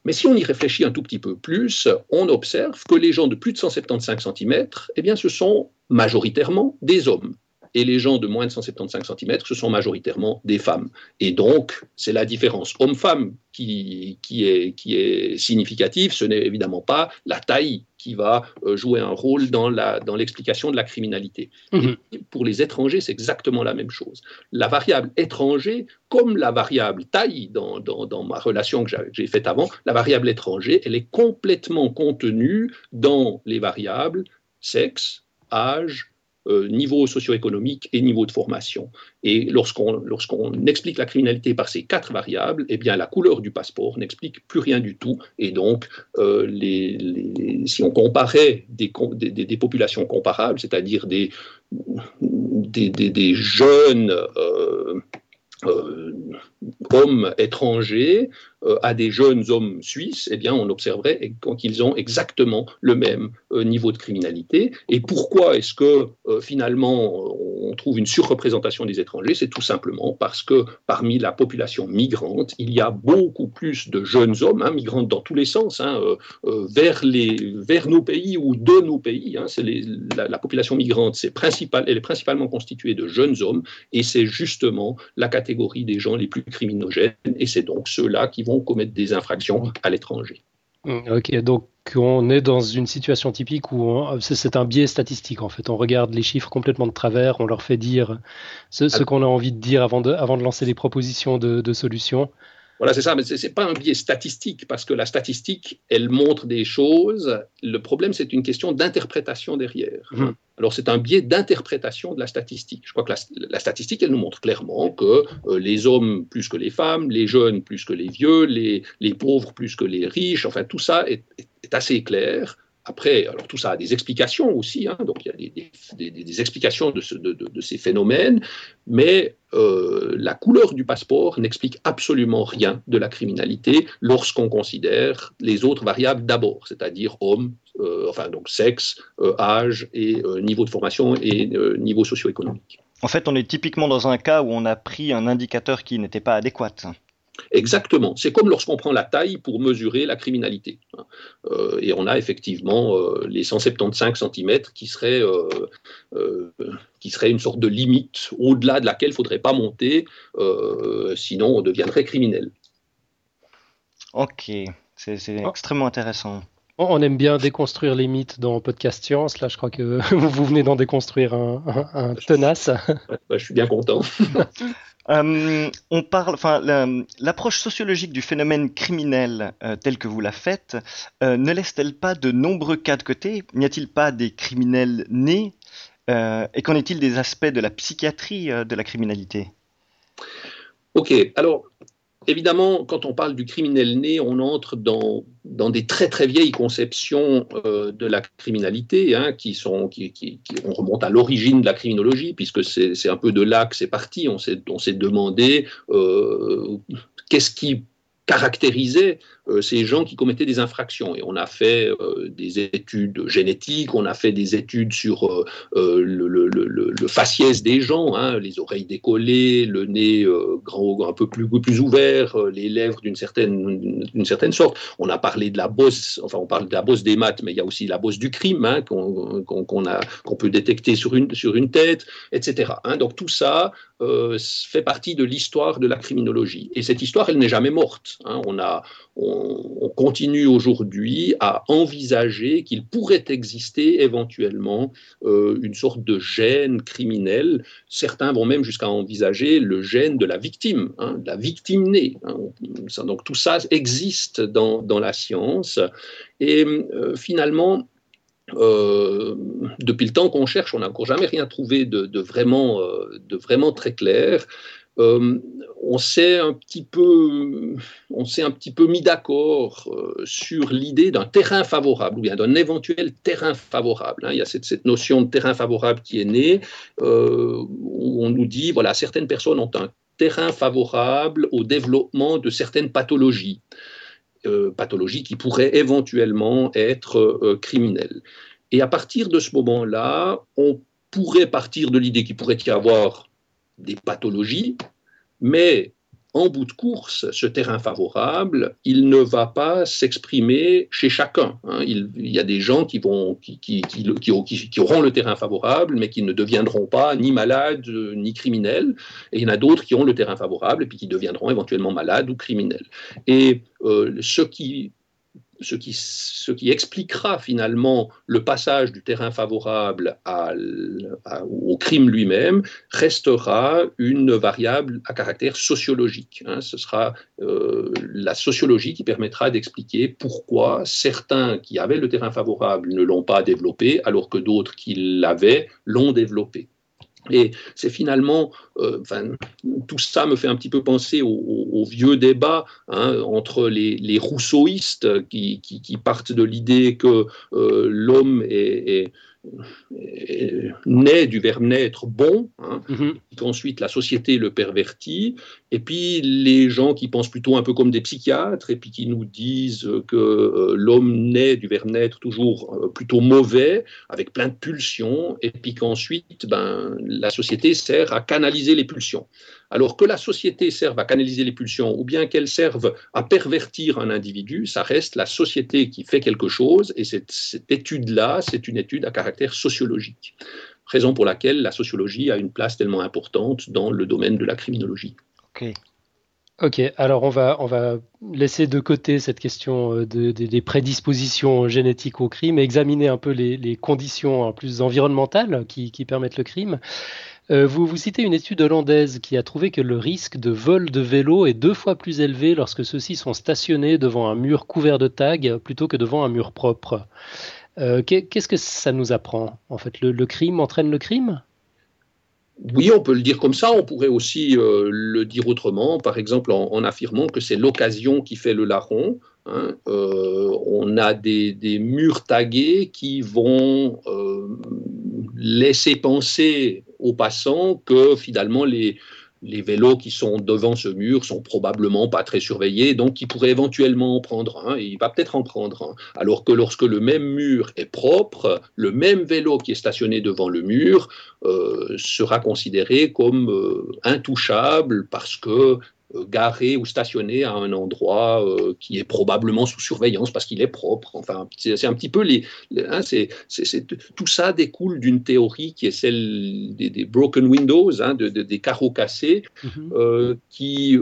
Mais si on y réfléchit un tout petit peu plus, on observe que les gens de plus de 175 cm, eh bien, ce sont majoritairement des hommes. et les gens de moins de 175 cm, ce sont majoritairement des femmes. Et donc, c'est la différence homme-femme qui, qui, est, qui est significative, ce n'est évidemment pas la taille qui va euh, jouer un rôle dans l'explication dans de la criminalité. Mhm. pour les étrangers, c'est exactement la même chose. La variable étranger, comme la variable taille dans, dans, dans ma relation que j'ai faite avant, la variable étranger, elle est complètement contenue dans les variables sexe, âge, euh, niveau socio-économique et niveau de formation. Et lorsqu'on lorsqu'on explique la criminalité par ces quatre variables, eh bien la couleur du passeport n'explique plus rien du tout. Et donc, euh, si on comparait des, des, populations comparables, c'est-à-dire des, des, jeunes euh, hommes étrangers euh, à des jeunes hommes suisses, eh bien, on observerait qu'ils ont exactement le même euh, niveau de criminalité. Et pourquoi est-ce que euh, finalement on trouve une surreprésentation des étrangers? C'est tout simplement parce que parmi la population migrante, il y a beaucoup plus de jeunes hommes, hein, migrantes dans tous les sens, hein, vers, les, vers nos pays ou de nos pays. Hein, la, population migrante, c'est principal, elle est principalement constituée de jeunes hommes, et c'est justement la catégorie des gens les plus criminogènes, et c'est donc ceux-là qui vont commettre des infractions à l'étranger. Mm, ok, donc on est dans une situation typique où c'est un biais statistique en fait. On regarde les chiffres complètement de travers, on leur fait dire ce, qu'on a envie de dire avant de, avant de lancer des propositions de, de solutions. Voilà, c'est ça, mais ce n'est pas un biais statistique, parce que la statistique, elle montre des choses. Le problème, c'est une question d'interprétation derrière. Mmh. Alors, c'est un biais d'interprétation de la statistique. Je crois que la, statistique, elle nous montre clairement que euh, les hommes plus que les femmes, les jeunes plus que les vieux, les, pauvres plus que les riches, enfin, tout ça est assez clair. Après, alors tout ça a des explications aussi, hein, donc il y a des, explications de, ces phénomènes, mais euh, la couleur du passeport n'explique absolument rien de la criminalité lorsqu'on considère les autres variables d'abord, c'est-à-dire homme, euh, enfin donc sexe, euh, âge et niveau de formation et niveau socio-économique. En fait, on est typiquement dans un cas où on a pris un indicateur qui n'était pas adéquat. Exactement. C'est comme lorsqu'on prend la taille pour mesurer la criminalité. Euh, et on a effectivement euh, les 175 cm qui seraient, euh, qui serait une sorte de limite au-delà de laquelle il ne faudrait pas monter, sinon on deviendrait criminel. Ok, c'est oh. extrêmement intéressant. On aime bien déconstruire les mythes dans Podcast Science. Là, je crois que vous venez d'en déconstruire un, tenace. Je suis bien content. Euh, on parle, enfin, l'approche sociologique du phénomène criminel euh, tel que vous la faites euh, ne laisse-t-elle pas de nombreux cas de côté? N'y a-t-il pas des criminels nés Et qu'en est-il des aspects de la psychiatrie de la criminalité? Ok, alors évidemment, quand on parle du criminel né, on entre dans, des très très vieilles conceptions euh, de la criminalité, hein, qui, sont, qui, qui, on remonte à l'origine de la criminologie, puisque c'est un peu de là que c'est parti. On s'est demandé euh, qu'est-ce qui caractérisait ces gens qui commettaient des infractions. Et on a fait euh, des études génétiques, on a fait des études sur euh, le, faciès des gens, hein, les oreilles décollées, le nez un peu plus, ouvert, les lèvres d'une certaine, certaine sorte. On a parlé de la bosse, enfin on parle de la bosse des maths, mais il y a aussi la bosse du crime hein, qu'on qu'on peut détecter sur une, sur une tête, etc. Hein. Donc tout ça fait partie de l'histoire de la criminologie. Et cette histoire, elle n'est jamais morte. On a, continue aujourd'hui à envisager qu'il pourrait exister éventuellement euh, une sorte de gène criminel. Certains vont même jusqu'à envisager le gène de la victime, hein, la victime née. Hein. Donc tout ça existe dans, la science. Et euh, finalement, euh, depuis le temps qu'on cherche, on n'a encore jamais rien trouvé de, de vraiment très clair. Euh, on s'est un petit peu, on s'est un petit peu mis d'accord euh, sur l'idée d'un terrain favorable ou bien d'un éventuel terrain favorable. Hein. Il y a cette, notion de terrain favorable qui est née euh, où on nous dit voilà certaines personnes ont un terrain favorable au développement de certaines pathologies, pathologies qui pourraient éventuellement être criminelles. Et à partir de ce moment-là, on pourrait partir de l'idée qu'il pourrait y avoir des pathologies, mais en bout de course, ce terrain favorable, il ne va pas s'exprimer chez chacun. Hein. Il, y a des gens qui, vont, qui, qui, qui, auront le terrain favorable, mais qui ne deviendront pas ni malades ni criminels. Et il y en a d'autres qui ont le terrain favorable et puis qui deviendront éventuellement malades ou criminels. Et euh, ce qui ce qui, expliquera finalement le passage du terrain favorable au crime lui-même restera une variable à caractère sociologique. Hein. Ce sera euh, la sociologie qui permettra d'expliquer pourquoi certains qui avaient le terrain favorable ne l'ont pas développé alors que d'autres qui l'avaient l'ont développé. Et c'est finalement, euh, tout ça me fait un petit peu penser au, vieux débat hein, entre les, rousseauistes qui, partent de l'idée que euh, l'homme est, naît du verbe naître bon, hein, mhm. qu'ensuite la société le pervertit, et puis les gens qui pensent plutôt un peu comme des psychiatres, et puis qui nous disent que euh, l'homme naît du verbe naître toujours euh, plutôt mauvais, avec plein de pulsions, et puis qu'ensuite ben, la société sert à canaliser les pulsions. Alors que la société serve à canaliser les pulsions ou bien qu'elle serve à pervertir un individu, ça reste la société qui fait quelque chose et cette, étude-là, c'est une étude à caractère sociologique. Raison pour laquelle la sociologie a une place tellement importante dans le domaine de la criminologie. Ok. Ok, alors on va, on va laisser de côté cette question euh, des prédispositions génétiques au crime et examiner un peu les, conditions plus environnementales qui permettent le crime. Euh, vous, citez une étude hollandaise qui a trouvé que le risque de vol de vélo est deux fois plus élevé lorsque ceux-ci sont stationnés devant un mur couvert de tags plutôt que devant un mur propre. Euh, qu'est-ce que ça nous apprend En fait, le, crime entraîne le crime? Oui, on peut le dire comme ça. On pourrait aussi euh, le dire autrement, par exemple en, affirmant que c'est l'occasion qui fait le larron. Hein. on a des, des, murs tagués qui vont laisser penser aux passants que finalement les, les vélos qui sont devant ce mur sont probablement pas très surveillés, donc il pourrait éventuellement en prendre un, et il va peut-être en prendre un. Alors que lorsque le même mur est propre, le même vélo qui est stationné devant le mur euh, sera considéré comme euh, intouchable parce que garé ou stationné à un endroit euh, qui est probablement sous surveillance parce qu'il est propre. Enfin, c'est un petit peu les. Hein, c'est, tout ça découle d'une théorie qui est celle des, broken windows, hein, de, des carreaux cassés, mhm. euh, qui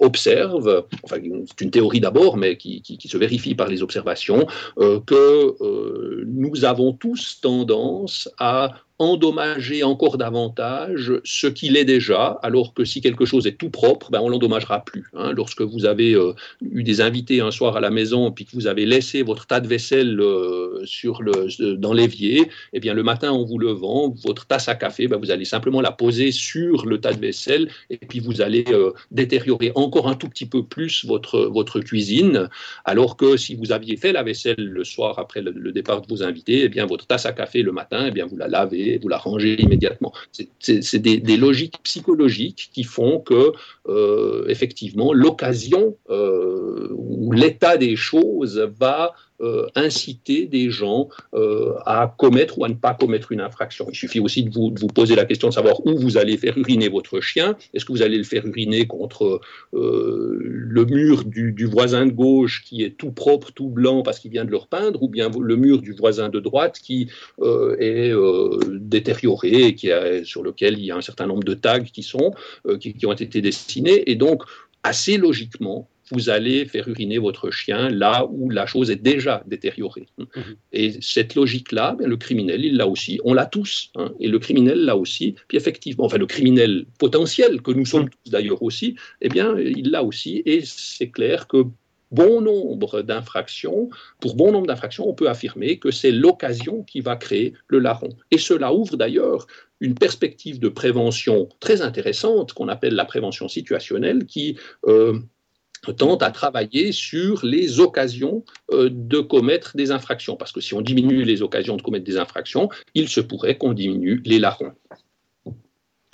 observe, enfin, c'est une théorie d'abord, mais qui, qui, se vérifie par les observations, que nous avons tous tendance à endommager encore davantage ce qu'il est déjà, alors que si quelque chose est tout propre, ben on l'endommagera plus. Hein. Lorsque vous avez euh, eu des invités un soir à la maison, puis que vous avez laissé votre tas de vaisselle euh, sur le, dans l'évier, eh bien le matin en vous levant, votre tasse à café, ben, vous allez simplement la poser sur le tas de vaisselle, et puis vous allez euh, détériorer encore un tout petit peu plus votre, votre cuisine, alors que si vous aviez fait la vaisselle le soir après le, départ de vos invités, eh bien votre tasse à café le matin, eh bien vous la lavez vous la rangez immédiatement. C'est des, logiques psychologiques qui font que, euh, effectivement, l'occasion euh, ou l'état des choses va euh, inciter des gens euh, à commettre ou à ne pas commettre une infraction. Il suffit aussi de vous, poser la question de savoir où vous allez faire uriner votre chien. Est-ce que vous allez le faire uriner contre euh, le mur du, voisin de gauche qui est tout propre, tout blanc parce qu'il vient de le repeindre, ou bien le mur du voisin de droite qui est détérioré et sur lequel il y a un certain nombre de tags qui, sont, qui ont été dessinés. Et donc, assez logiquement, vous allez faire uriner votre chien là où la chose est déjà détériorée. Mhm. Et cette logique-là, ben, le criminel, il l'a aussi. On l'a tous. Hein. et le criminel l'a aussi. Puis effectivement, enfin le criminel potentiel, que nous sommes mhm. tous d'ailleurs aussi, eh bien, il l'a aussi. Et c'est clair que bon nombre d'infractions, pour bon nombre d'infractions, on peut affirmer que c'est l'occasion qui va créer le larron. Et cela ouvre d'ailleurs une perspective de prévention très intéressante qu'on appelle la prévention situationnelle qui euh, tente à travailler sur les occasions euh, de commettre des infractions. Parce que si on diminue les occasions de commettre des infractions, il se pourrait qu'on diminue les larrons.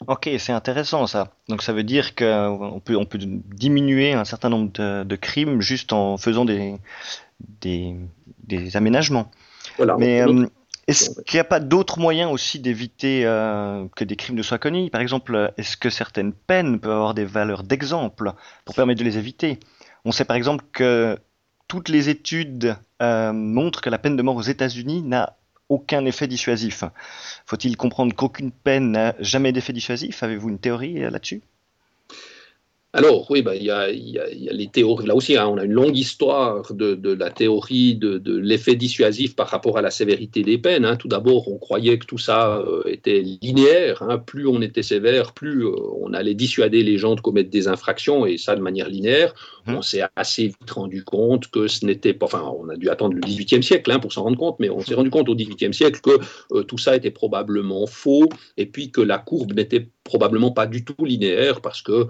Ok, c'est intéressant ça. Donc ça veut dire qu'on peut, on peut diminuer un certain nombre de, crimes juste en faisant des, des, aménagements. Voilà. Mais, Est-ce qu'il n'y a pas d'autres moyens aussi d'éviter que des crimes ne soient commis? Par exemple, est-ce que certaines peines peuvent avoir des valeurs d'exemple pour permettre de les éviter? On sait par exemple que toutes les études montrent que la peine de mort aux États-Unis n'a aucun effet dissuasif. Faut-il comprendre qu'aucune peine n'a jamais d'effet dissuasif? Avez-vous une théorie là-dessus? Alors, oui, bah, il y, a, les théories. Là aussi, hein, on a une longue histoire de, la théorie de, l'effet dissuasif par rapport à la sévérité des peines. Hein. Tout d'abord, on croyait que tout ça euh, était linéaire. Hein. Plus on était sévère, plus euh, on allait dissuader les gens de commettre des infractions, et ça de manière linéaire. Mmh. On s'est assez vite rendu compte que ce n'était pas. Enfin, on a dû attendre le XVIIIe siècle pour s'en rendre compte, mais on s'est rendu compte au XVIIIe siècle que euh, tout ça était probablement faux, et puis que la courbe n'était probablement pas du tout linéaire parce que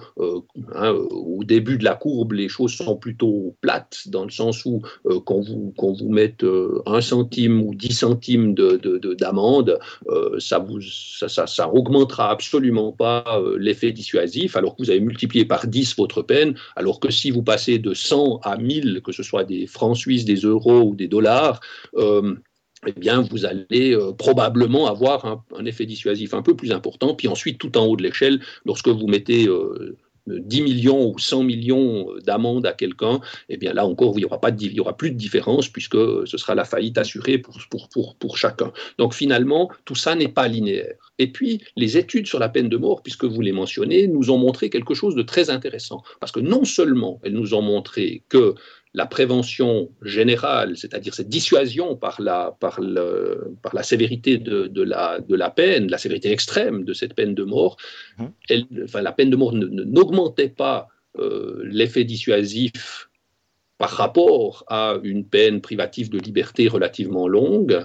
hein, au début de la courbe, les choses sont plutôt plates dans le sens où euh, quand, vous, quand vous mettez euh, un centime ou dix centimes d'amende, de, de, euh, ça, vous, ça, ça, ça, augmentera absolument pas l'effet dissuasif alors que vous avez multiplié par 10 votre peine, alors que si vous passez de 100 à 1000, que ce soit des francs suisses, des euros ou des dollars, eh bien, vous allez euh, probablement avoir un, effet dissuasif un peu plus important. Puis ensuite, tout en haut de l'échelle, lorsque vous mettez 10 euh, millions ou 100 millions d'amendes à quelqu'un, eh bien là encore, il n'y aura, pas de, aura plus de différence puisque ce sera la faillite assurée pour, pour, pour, pour chacun. Donc finalement, tout ça n'est pas linéaire. Et puis, les études sur la peine de mort, puisque vous les mentionnez, nous ont montré quelque chose de très intéressant. Parce que non seulement elles nous ont montré que la prévention générale, c'est-à-dire cette dissuasion par la, par le, par la sévérité de, de, la, de la peine, la sévérité extrême de cette peine de mort, elle, enfin, la peine de mort n'augmentait pas euh, l'effet dissuasif par rapport à une peine privative de liberté relativement longue,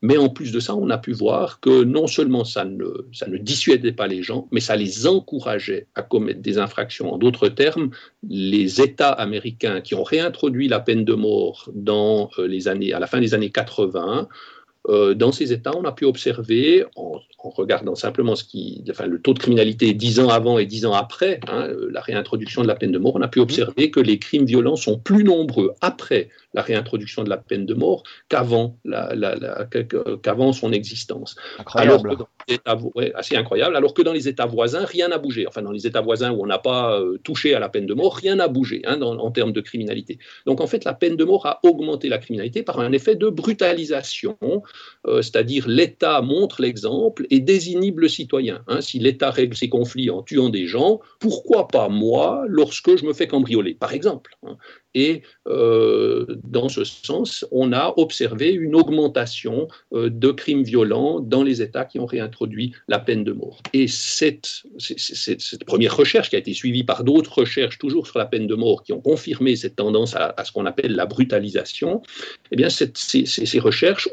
mais en plus de ça, on a pu voir que non seulement ça ne, dissuadait pas les gens, mais ça les encourageait à commettre des infractions. En d'autres termes, les États américains qui ont réintroduit la peine de mort dans euh, les années, à la fin des années 80 euh, dans ces États, on a pu observer, en, regardant simplement ce qui, enfin, le taux de criminalité dix ans avant et dix ans après hein, la réintroduction de la peine de mort, on a pu observer que les crimes violents sont plus nombreux après la réintroduction de la peine de mort qu'avant son existence. Incroyable. Alors assez incroyable. Alors que dans les États voisins, rien n'a bougé. Enfin, dans les États voisins où on n'a pas euh, touché à la peine de mort, rien n'a bougé hein, en termes de criminalité. Donc en fait, la peine de mort a augmenté la criminalité par un effet de brutalisation euh, c'est-à-dire l'État montre l'exemple et désinhibe le citoyen. Hein. Si l'État règle ses conflits en tuant des gens, pourquoi pas moi lorsque je me fais cambrioler, par exemple hein. Et euh, dans ce sens, on a observé une augmentation euh, de crimes violents dans les États qui ont réintroduit la peine de mort. Et cette, cette, première recherche, qui a été suivie par d'autres recherches, toujours sur la peine de mort, qui ont confirmé cette tendance à, ce qu'on appelle la brutalisation, eh bien, ces, ces recherches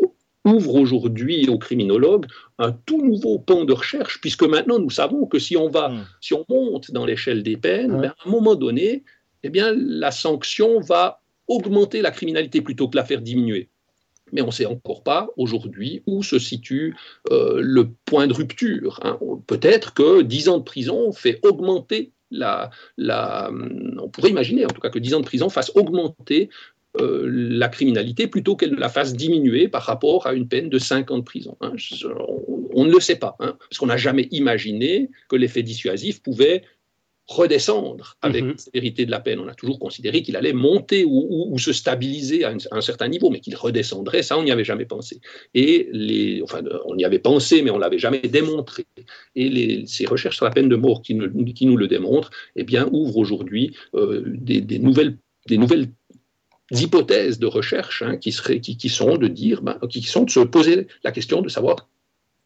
ouvre aujourd'hui aux criminologues un tout nouveau pan de recherche, puisque maintenant nous savons que si on va, hmm. si on monte dans l'échelle des peines, ben, à un moment donné, eh bien, la sanction va augmenter la criminalité plutôt que la faire diminuer. Mais on ne sait encore pas aujourd'hui où se situe euh, le point de rupture. Hein. Peut-être que 10 ans de prison fait augmenter la, la, on pourrait imaginer en tout cas que 10 ans de prison fasse augmenter euh, la criminalité plutôt qu'elle la fasse diminuer par rapport à une peine de 5 ans de prison. Hein. on, ne le sait pas, hein, parce qu'on n'a jamais imaginé que l'effet dissuasif pouvait redescendre avec la sévérité de la peine. On a toujours considéré qu'il allait monter ou, se stabiliser à, un certain niveau, mais qu'il redescendrait, ça, on n'y avait jamais pensé. Et les, enfin, on y avait pensé, mais on l'avait jamais démontré. Et ces recherches sur la peine de mort qui, nous le démontrent, eh bien, ouvrent aujourd'hui euh, des, nouvelles, des nouvelles hypothèses de recherche hein, qui, sont de dire, ben, qui sont de se poser la question de savoir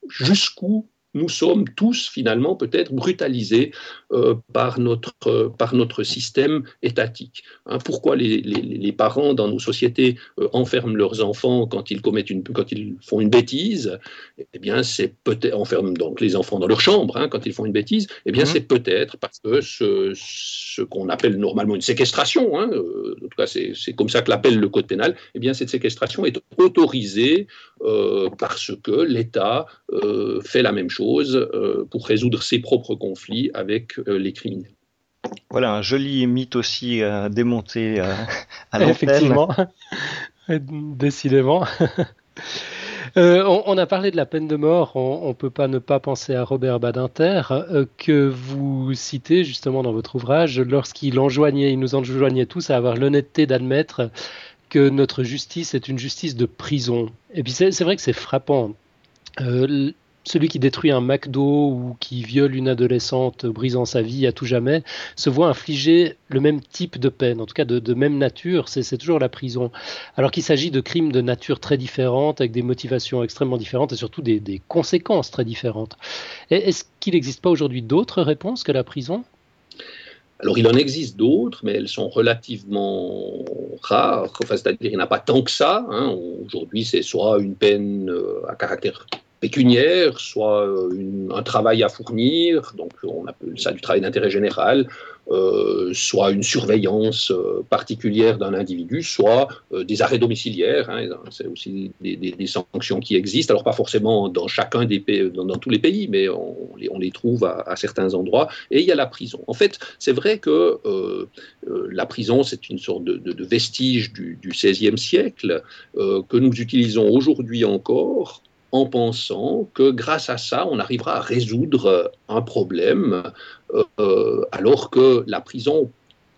jusqu'où nous sommes tous finalement peut-être brutalisés euh, par, notre, euh, par notre système étatique. Hein, pourquoi les, les, parents dans nos sociétés euh, enferment leurs enfants quand ils commettent une, quand ils font une bêtise? Eh bien, c'est peut-être enferment donc les enfants dans leur chambre hein, quand ils font une bêtise. Eh bien, mmh. c'est peut-être parce que ce, ce qu'on appelle normalement une séquestration, hein, en tout cas c'est comme ça que l'appelle le code pénal. Eh bien, cette séquestration est autorisée parce que l'État fait la même chose euh, pour résoudre ses propres conflits avec euh, les criminels. Voilà un joli mythe aussi euh, démonté à l'antenne. Effectivement, décidément. on, a parlé de la peine de mort, on ne peut pas ne pas penser à Robert Badinter, que vous citez justement dans votre ouvrage, lorsqu'il enjoignait, il nous enjoignait tous à avoir l'honnêteté d'admettre que notre justice est une justice de prison. Et puis c'est vrai que c'est frappant. Euh, celui qui détruit un McDo ou qui viole une adolescente brisant sa vie à tout jamais se voit infliger le même type de peine, en tout cas de, même nature, c'est toujours la prison. Alors qu'il s'agit de crimes de nature très différente, avec des motivations extrêmement différentes et surtout des, conséquences très différentes. Est-ce qu'il n'existe pas aujourd'hui d'autres réponses que la prison? Alors, il en existe d'autres, mais elles sont relativement rares. Enfin, c'est-à-dire qu'il n'y en a pas tant que ça. Hein. Aujourd'hui, c'est soit une peine euh, à caractère pécuniaire, soit euh, un travail à fournir, donc on appelle ça du travail d'intérêt général, euh, soit une surveillance euh, particulière d'un individu, soit des arrêts domiciliaires. Hein, c'est aussi des, sanctions qui existent. Alors pas forcément dans chacun des pays, dans, tous les pays, mais on, les, trouve à, certains endroits. Et il y a la prison. En fait, c'est vrai que la prison, c'est une sorte de, vestige du, du XVIe siècle que nous utilisons aujourd'hui encore en pensant que grâce à ça, on arrivera à résoudre un problème, euh, alors que la prison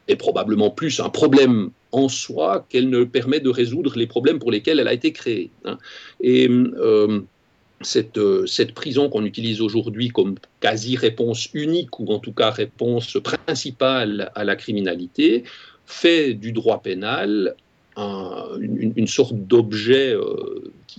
est probablement plus un problème en soi qu'elle ne permet de résoudre les problèmes pour lesquels elle a été créée. Hein. Et euh, cette, cette, prison qu'on utilise aujourd'hui comme quasi-réponse unique, ou en tout cas réponse principale à la criminalité, fait du droit pénal une, sorte d'objet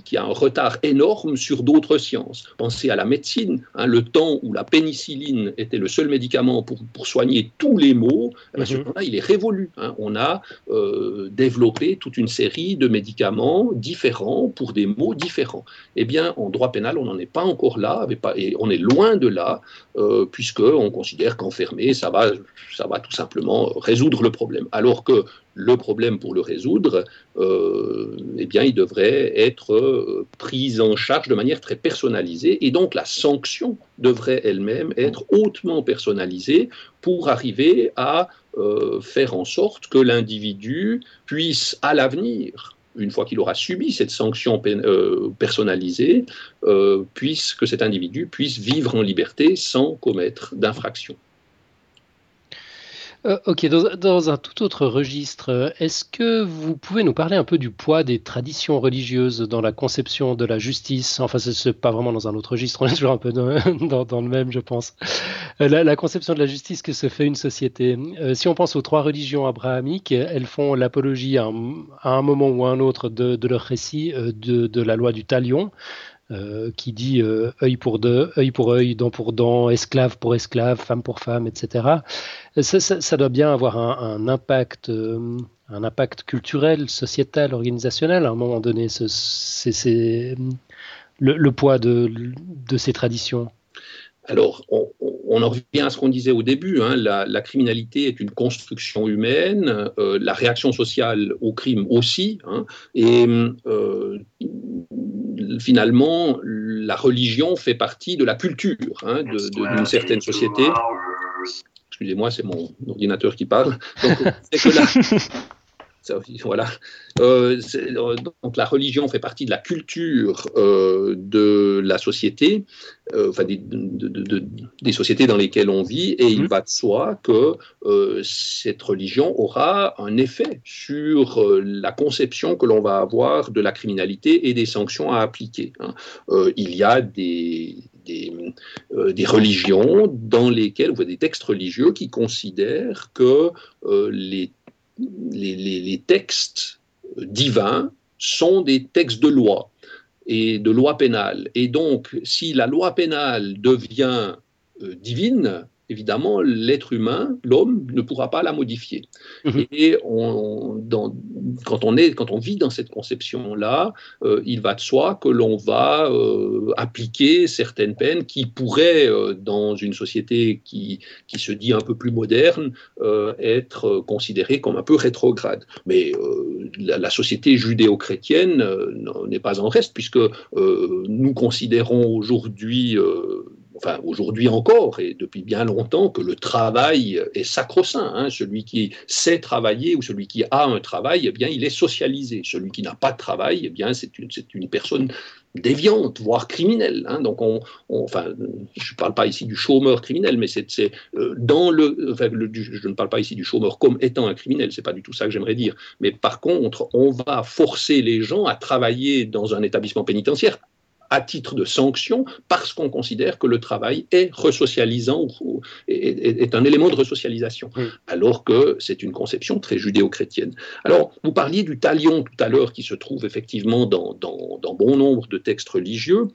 qui, a un retard énorme sur d'autres sciences. Pensez à la médecine, hein, le temps où la pénicilline était le seul médicament pour, pour soigner tous les maux, ben, ce mhm. temps-là, il est révolu. Hein. On a euh, développé toute une série de médicaments différents pour des maux différents. Eh bien, en droit pénal, on n'en est pas encore là, et on est loin de là, euh, puisqu'on considère qu'enfermer, ça va, ça va tout simplement résoudre le problème. Alors que le problème pour le résoudre, euh, eh bien, il devrait être euh, pris en charge de manière très personnalisée et donc la sanction devrait elle-même être hautement personnalisée pour arriver à euh, faire en sorte que l'individu puisse à l'avenir une fois qu'il aura subi cette sanction personnalisée, puisse que cet individu puisse vivre en liberté sans commettre d'infraction. Euh, ok, dans, un tout autre registre, est-ce que vous pouvez nous parler un peu du poids des traditions religieuses dans la conception de la justice? Enfin, ce n'est pas vraiment dans un autre registre, on est toujours un peu dans, le même, je pense. Euh, la, conception de la justice que se fait une société? Euh, si on pense aux trois religions abrahamiques, elles font l'apologie à, un moment ou à un autre de, leur récit de, de la loi du talion, euh, qui dit euh, œil pour œil dent pour dent, esclave pour esclave, femme pour femme, etc. Ça, doit bien avoir un, impact, euh, un impact culturel, sociétal, organisationnel à un moment donné. C'est le, poids de, ces traditions. Alors, on, en revient à ce qu'on disait au début. Hein, la, criminalité est une construction humaine, la réaction sociale au crime aussi. Hein, et finalement, la religion fait partie de la culture hein, d'une certaine société. Excusez-moi, c'est mon ordinateur qui parle. Donc, que là, voilà. Euh, euh, donc la religion fait partie de la culture euh, de la société, enfin des, des, sociétés dans lesquelles on vit, et il mhm. va de soi que cette religion aura un effet sur la conception que l'on va avoir de la criminalité et des sanctions à appliquer. Hein. il y a des, des, des, religions dans lesquelles, ou des textes religieux qui considèrent que les les, textes divins sont des textes de loi et de loi pénale. Et donc, si la loi pénale devient euh, divine, évidemment, l'être humain, l'homme, ne pourra pas la modifier. Mhm. Et quand, on est, quand on vit dans cette conception-là, euh, il va de soi que l'on va euh, appliquer certaines peines qui pourraient, euh, dans une société qui, qui, se dit un peu plus moderne, être considérées comme un peu rétrogrades. Mais la, la, société judéo-chrétienne n'est pas en reste, puisque nous considérons aujourd'hui enfin aujourd'hui encore et depuis bien longtemps, que le travail est sacro-saint. Hein. Celui qui sait travailler ou celui qui a un travail, eh bien, il est socialisé. Celui qui n'a pas de travail, eh bien, c'est une, personne déviante, voire criminelle. Hein. Donc, on, enfin, je ne parle pas ici du chômeur criminel, mais c'est euh, dans le, je ne parle pas ici du chômeur comme étant un criminel. C'est pas du tout ça que j'aimerais dire. Mais par contre, on va forcer les gens à travailler dans un établissement pénitentiaire à titre de sanction parce qu'on considère que le travail est resocialisant ou est, un élément de resocialisation, alors que c'est une conception très judéo-chrétienne. Alors, vous parliez du talion tout à l'heure qui se trouve effectivement dans, bon nombre de textes religieux.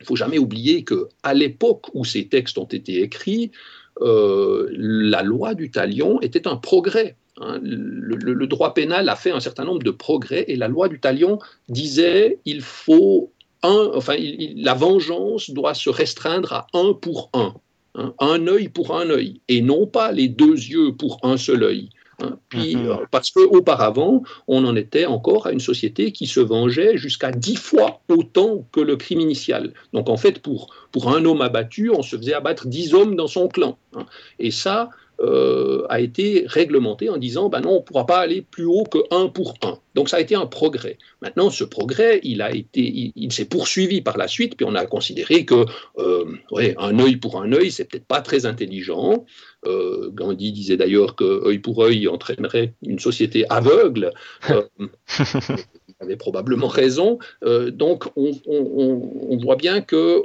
Il faut jamais oublier que à l'époque où ces textes ont été écrits, euh, la loi du talion était un progrès. Hein. le, le, droit pénal a fait un certain nombre de progrès et la loi du talion disait il faut enfin, la vengeance doit se restreindre à un pour un, hein, un œil pour un œil, et non pas les deux yeux pour un seul œil. Hein. Puis, mhm. euh, parce qu'auparavant, on en était encore à une société qui se vengeait jusqu'à dix fois autant que le crime initial. Donc en fait, pour, pour un homme abattu, on se faisait abattre dix hommes dans son clan. Hein. Et ça, euh, a été réglementé en disant ben non, on ne pourra pas aller plus haut que 1 pour 1. Donc ça a été un progrès. Maintenant, ce progrès, il, a été, il, s'est poursuivi par la suite, puis on a considéré que euh, ouais, un œil pour un œil, c'est peut-être pas très intelligent. Euh, Gandhi disait d'ailleurs que œil pour œil entraînerait une société aveugle. il avait probablement raison. donc on, voit bien que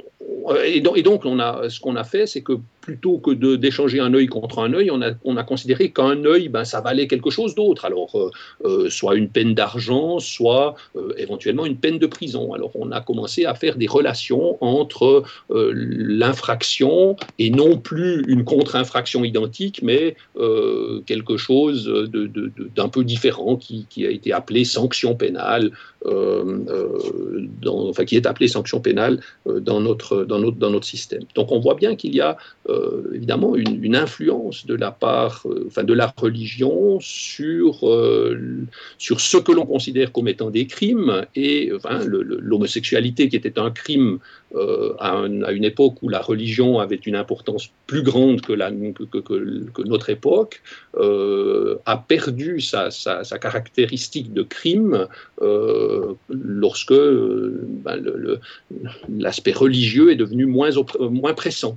et donc, et donc on a, ce qu'on a fait, c'est que plutôt que d'échanger un œil contre un œil, on a, on a considéré qu'un œil, ben, ça valait quelque chose d'autre. Alors, euh, euh, soit une peine d'argent, soit euh, éventuellement une peine de prison. Alors, on a commencé à faire des relations entre l'infraction et non plus une contre-infraction identique, mais quelque chose d'un peu différent qui, a été appelé sanction pénale, dans, enfin, qui est appelé sanction pénale dans, notre, dans, notre, dans notre système. Donc, on voit bien qu'il y a euh, évidemment une, influence de la part, euh, enfin de la religion sur, euh, sur ce que l'on considère comme étant des crimes et l'homosexualité qui était un crime à, une époque où la religion avait une importance plus grande que, notre époque, a perdu sa, sa, caractéristique de crime lorsque ben, l'aspect religieux est devenu moins, moins pressant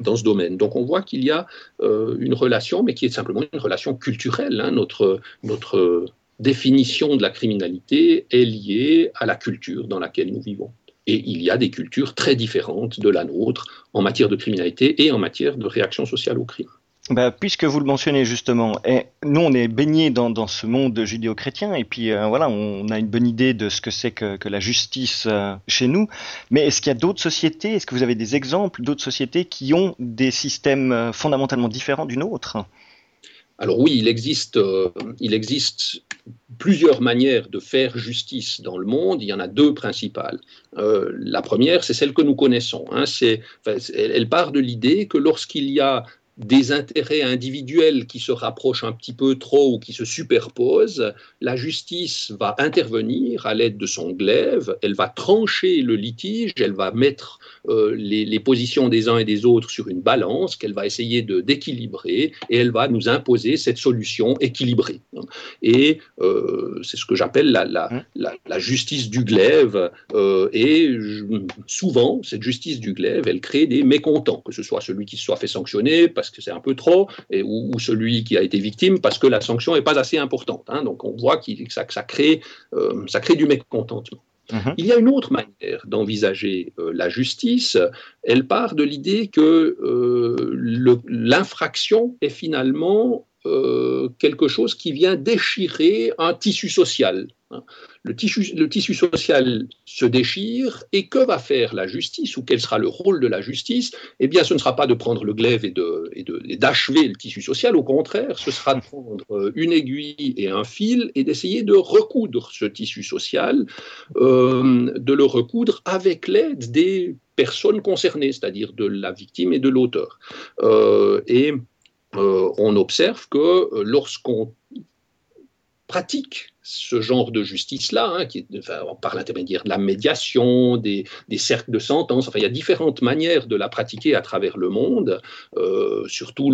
dans ce domaine. Donc on voit qu'il y a euh, une relation, mais qui est simplement une relation culturelle. Hein. Notre, notre définition de la criminalité est liée à la culture dans laquelle nous vivons. Et il y a des cultures très différentes de la nôtre en matière de criminalité et en matière de réaction sociale au crime. Bah, puisque vous le mentionnez justement, et nous on est baignés dans, ce monde judéo-chrétien et puis euh, voilà, on a une bonne idée de ce que c'est que, la justice euh, chez nous. Mais est-ce qu'il y a d'autres sociétés? Est-ce que vous avez des exemples d'autres sociétés qui ont des systèmes euh, fondamentalement différents d'une autre? Alors oui, il existe, plusieurs manières de faire justice dans le monde. Il y en a deux principales. la première, c'est celle que nous connaissons. Hein. elle part de l'idée que lorsqu'il y a des intérêts individuels qui se rapprochent un petit peu trop ou qui se superposent, la justice va intervenir à l'aide de son glaive, elle va trancher le litige, elle va mettre euh, les, positions des uns et des autres sur une balance qu'elle va essayer d'équilibrer et elle va nous imposer cette solution équilibrée. Et euh, c'est ce que j'appelle la, la, la, justice du glaive. Euh, et souvent, cette justice du glaive, elle crée des mécontents, que ce soit celui qui se soit fait sanctionner, parce que c'est un peu trop, et, ou, celui qui a été victime parce que la sanction n'est pas assez importante. Hein. donc on voit que ça, ça, crée, euh, ça crée du mécontentement. Mhm. Il y a une autre manière d'envisager euh, la justice. Elle part de l'idée que euh, l'infraction est finalement quelque chose qui vient déchirer un tissu social. Hein. Le tissu, social se déchire et que va faire la justice ou quel sera le rôle de la justice? Eh bien, ce ne sera pas de prendre le glaive et d'achever le tissu social, au contraire, ce sera de prendre euh, une aiguille et un fil et d'essayer de recoudre ce tissu social, euh, de le recoudre avec l'aide des personnes concernées, c'est-à-dire de la victime et de l'auteur. Euh, et on observe que lorsqu'on pratique ce genre de justice-là, hein, qui par l'intermédiaire de la médiation, des, cercles de sentence. Enfin, il y a différentes manières de la pratiquer à travers le monde, euh, surtout,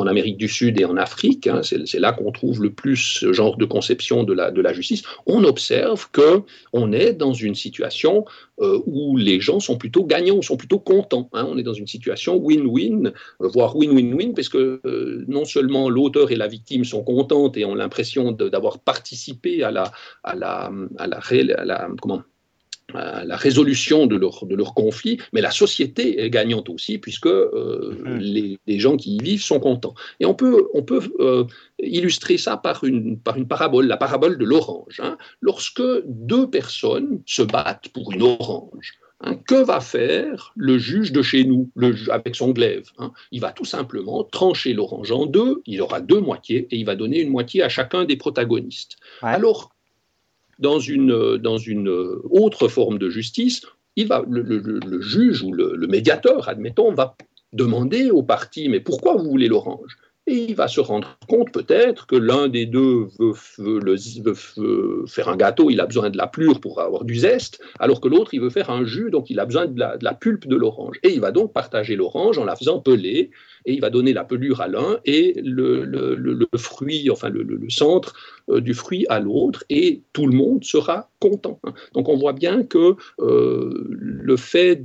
en Amérique du Sud et en Afrique. Hein. c'est là qu'on trouve le plus ce genre de conception de la, de la justice. On observe que on est dans une situation euh, où les gens sont plutôt gagnants, sont plutôt contents. Hein. On est dans une situation win-win, voire win-win-win, parce que euh, non seulement l'auteur et la victime sont contentes et ont l'impression d'avoir participé à la, à la, à la, à la comment, la résolution de leur, de leur conflit, mais la société est gagnante aussi, puisque euh, mmh. les, les, gens qui y vivent sont contents. Et on peut, on peut euh, illustrer ça par une, par une parabole, la parabole de l'orange. Hein. Lorsque deux personnes se battent pour une orange, hein, que va faire le juge de chez nous le, avec son glaive hein. Il va tout simplement trancher l'orange en deux, il aura deux moitiés, et il va donner une moitié à chacun des protagonistes. Alors, dans une, dans une autre forme de justice, il va, le, juge ou le, médiateur, admettons, va demander au parti, mais pourquoi vous voulez l'orange et il va se rendre compte peut-être que l'un des deux veut, faire un gâteau, il a besoin de la plure pour avoir du zeste, alors que l'autre, il veut faire un jus, donc il a besoin de la, pulpe de l'orange. Et il va donc partager l'orange en la faisant peler, et il va donner la pelure à l'un et le, fruit, enfin le, centre euh, du fruit à l'autre, et tout le monde sera content. Donc on voit bien que euh, le fait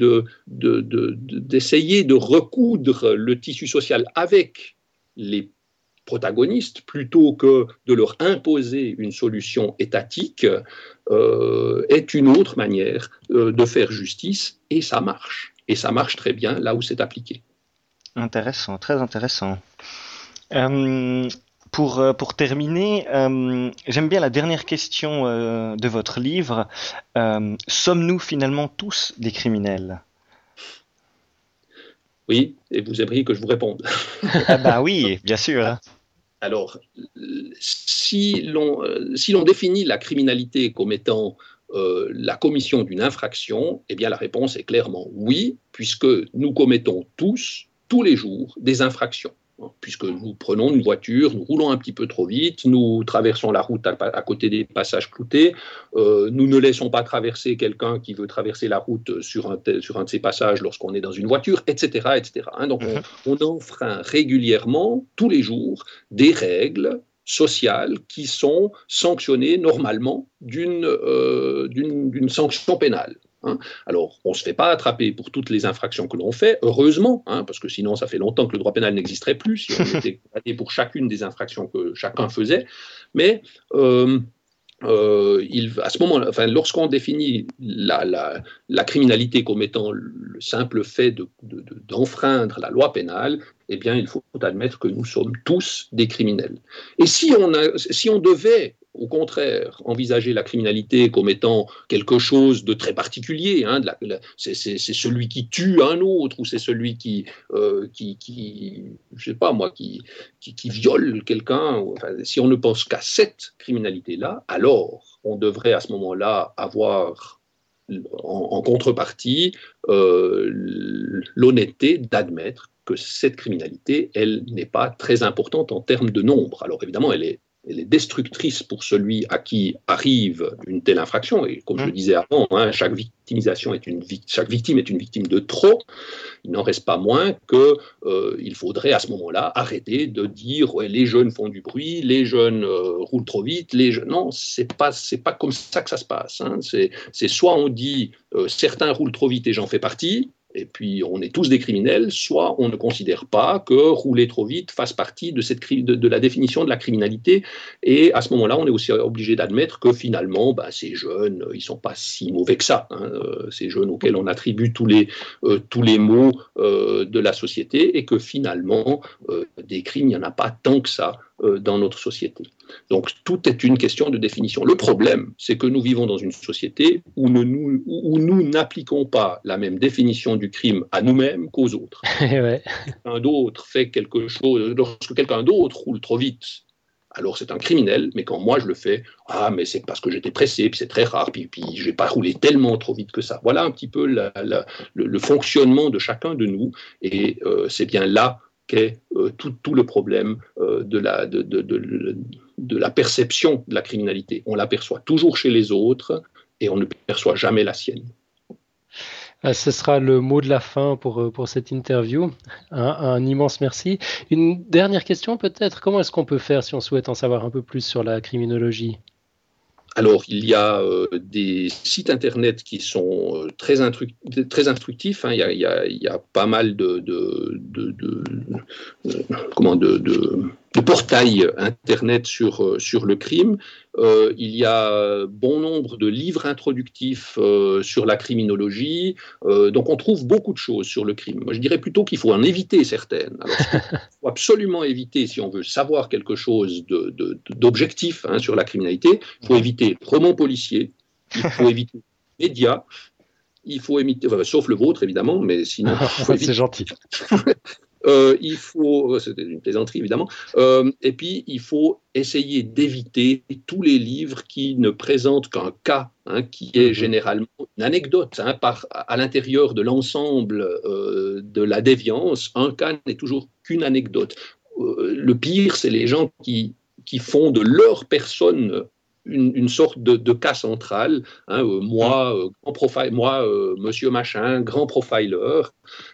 d'essayer de recoudre le tissu social avec les protagonistes plutôt que de leur imposer une solution étatique euh, est une autre manière euh, de faire justice et ça marche. Et ça marche très bien là où c'est appliqué. Intéressant, très intéressant. Euh, pour, pour terminer, j'aime bien la dernière question de votre livre. Sommes-nous finalement tous des criminels? Oui, et vous aimeriez que je vous réponde. ah bah oui, bien sûr. Hein. Alors, si l'on si définit la criminalité comme étant euh, la commission d'une infraction, eh bien la réponse est clairement oui, puisque nous commettons tous, tous les jours, des infractions puisque nous prenons une voiture, nous roulons un petit peu trop vite, nous traversons la route à, côté des passages cloutés, euh, nous ne laissons pas traverser quelqu'un qui veut traverser la route sur un, sur un de ces passages lorsqu'on est dans une voiture, etc. etc. Hein. donc on, mhm. enfreint régulièrement, tous les jours, des règles sociales qui sont sanctionnées normalement d'une euh, sanction pénale. Hein. Alors, on ne se fait pas attraper pour toutes les infractions que l'on fait, heureusement, hein, parce que sinon, ça fait longtemps que le droit pénal n'existerait plus si on était attrapé pour chacune des infractions que chacun faisait. Mais euh, euh, il, à ce moment, enfin, lorsqu'on définit la, la, criminalité comme étant le simple fait d'enfreindre de, la loi pénale, eh bien, il faut admettre que nous sommes tous des criminels. Et si on, a, si on devait au contraire, envisager la criminalité comme étant quelque chose de très particulier. Hein, c'est celui qui tue un autre ou c'est celui qui, euh, qui, qui, je sais pas moi, qui, qui, viole quelqu'un. Si on ne pense qu'à cette criminalité-là, alors on devrait à ce moment-là avoir en, contrepartie euh, l'honnêteté d'admettre que cette criminalité, elle n'est pas très importante en termes de nombre. Alors évidemment, elle est elle est destructrice pour celui à qui arrive une telle infraction. Et comme je le mmh. disais avant, hein, chaque victimisation est une chaque victime est une victime de trop. Il n'en reste pas moins que euh, il faudrait à ce moment-là arrêter de dire ouais, les jeunes font du bruit, les jeunes euh, roulent trop vite, les jeunes... non, c'est pas c'est pas comme ça que ça se passe. Hein. C'est soit on dit euh, certains roulent trop vite et j'en fais partie, et puis on est tous des criminels, soit on ne considère pas que rouler trop vite fasse partie de, la définition de la criminalité, et à ce moment-là, on est aussi obligé d'admettre que finalement, bah, ces jeunes, ils sont pas si mauvais que ça, hein, euh, ces jeunes auxquels on attribue tous les, euh, tous les maux euh, de la société, et que finalement, des crimes, il n'y en a pas tant que ça dans notre société. Donc tout est une question de définition. Le problème, c'est que nous vivons dans une société où, nous n'appliquons pas la même définition du crime à nous-mêmes qu'aux autres. ouais. Quelqu'un d'autre fait quelque chose, lorsque quelqu'un d'autre roule trop vite, alors c'est un criminel, mais quand moi je le fais, ah mais c'est parce que j'étais pressé, puis c'est très rare, puis, puis je n'ai pas roulé tellement trop vite que ça. Voilà un petit peu le, fonctionnement de chacun de nous, et euh, c'est bien là qu'est euh, tout, le problème euh, de la, de, de la perception de la criminalité. On l'aperçoit toujours chez les autres et on ne perçoit jamais la sienne. Ah, ce sera le mot de la fin pour, euh, pour cette interview. Un, immense merci. Une dernière question peut-être. Comment est-ce qu'on peut faire si on souhaite en savoir un peu plus sur la criminologie? Alors, il y a euh, des sites internet qui sont euh, très, instructifs. Hein. Il, y a, pas mal de, de, de, comment, de, portails internet sur, sur le crime. Euh, il y a bon nombre de livres introductifs euh, sur la criminologie. Euh, donc on trouve beaucoup de choses sur le crime. Moi je dirais plutôt qu'il faut en éviter certaines. Alors, il faut absolument éviter, si on veut savoir quelque chose d'objectif hein, sur la criminalité, il faut éviter le roman policier, il faut éviter les médias, il faut éviter, sauf le vôtre évidemment, mais sinon. c'est gentil. Euh, il faut, euh, c'était une plaisanterie évidemment, euh, et puis il faut essayer d'éviter tous les livres qui ne présentent qu'un cas, hein, qui est mhm. généralement une anecdote. Hein, par, à l'intérieur de l'ensemble de la déviance, un cas n'est toujours qu'une anecdote. le pire, c'est les gens qui, qui font de leur personne une, sorte de, cas central. Hein, euh, moi, euh, grand profile, moi euh, monsieur machin, grand profiler,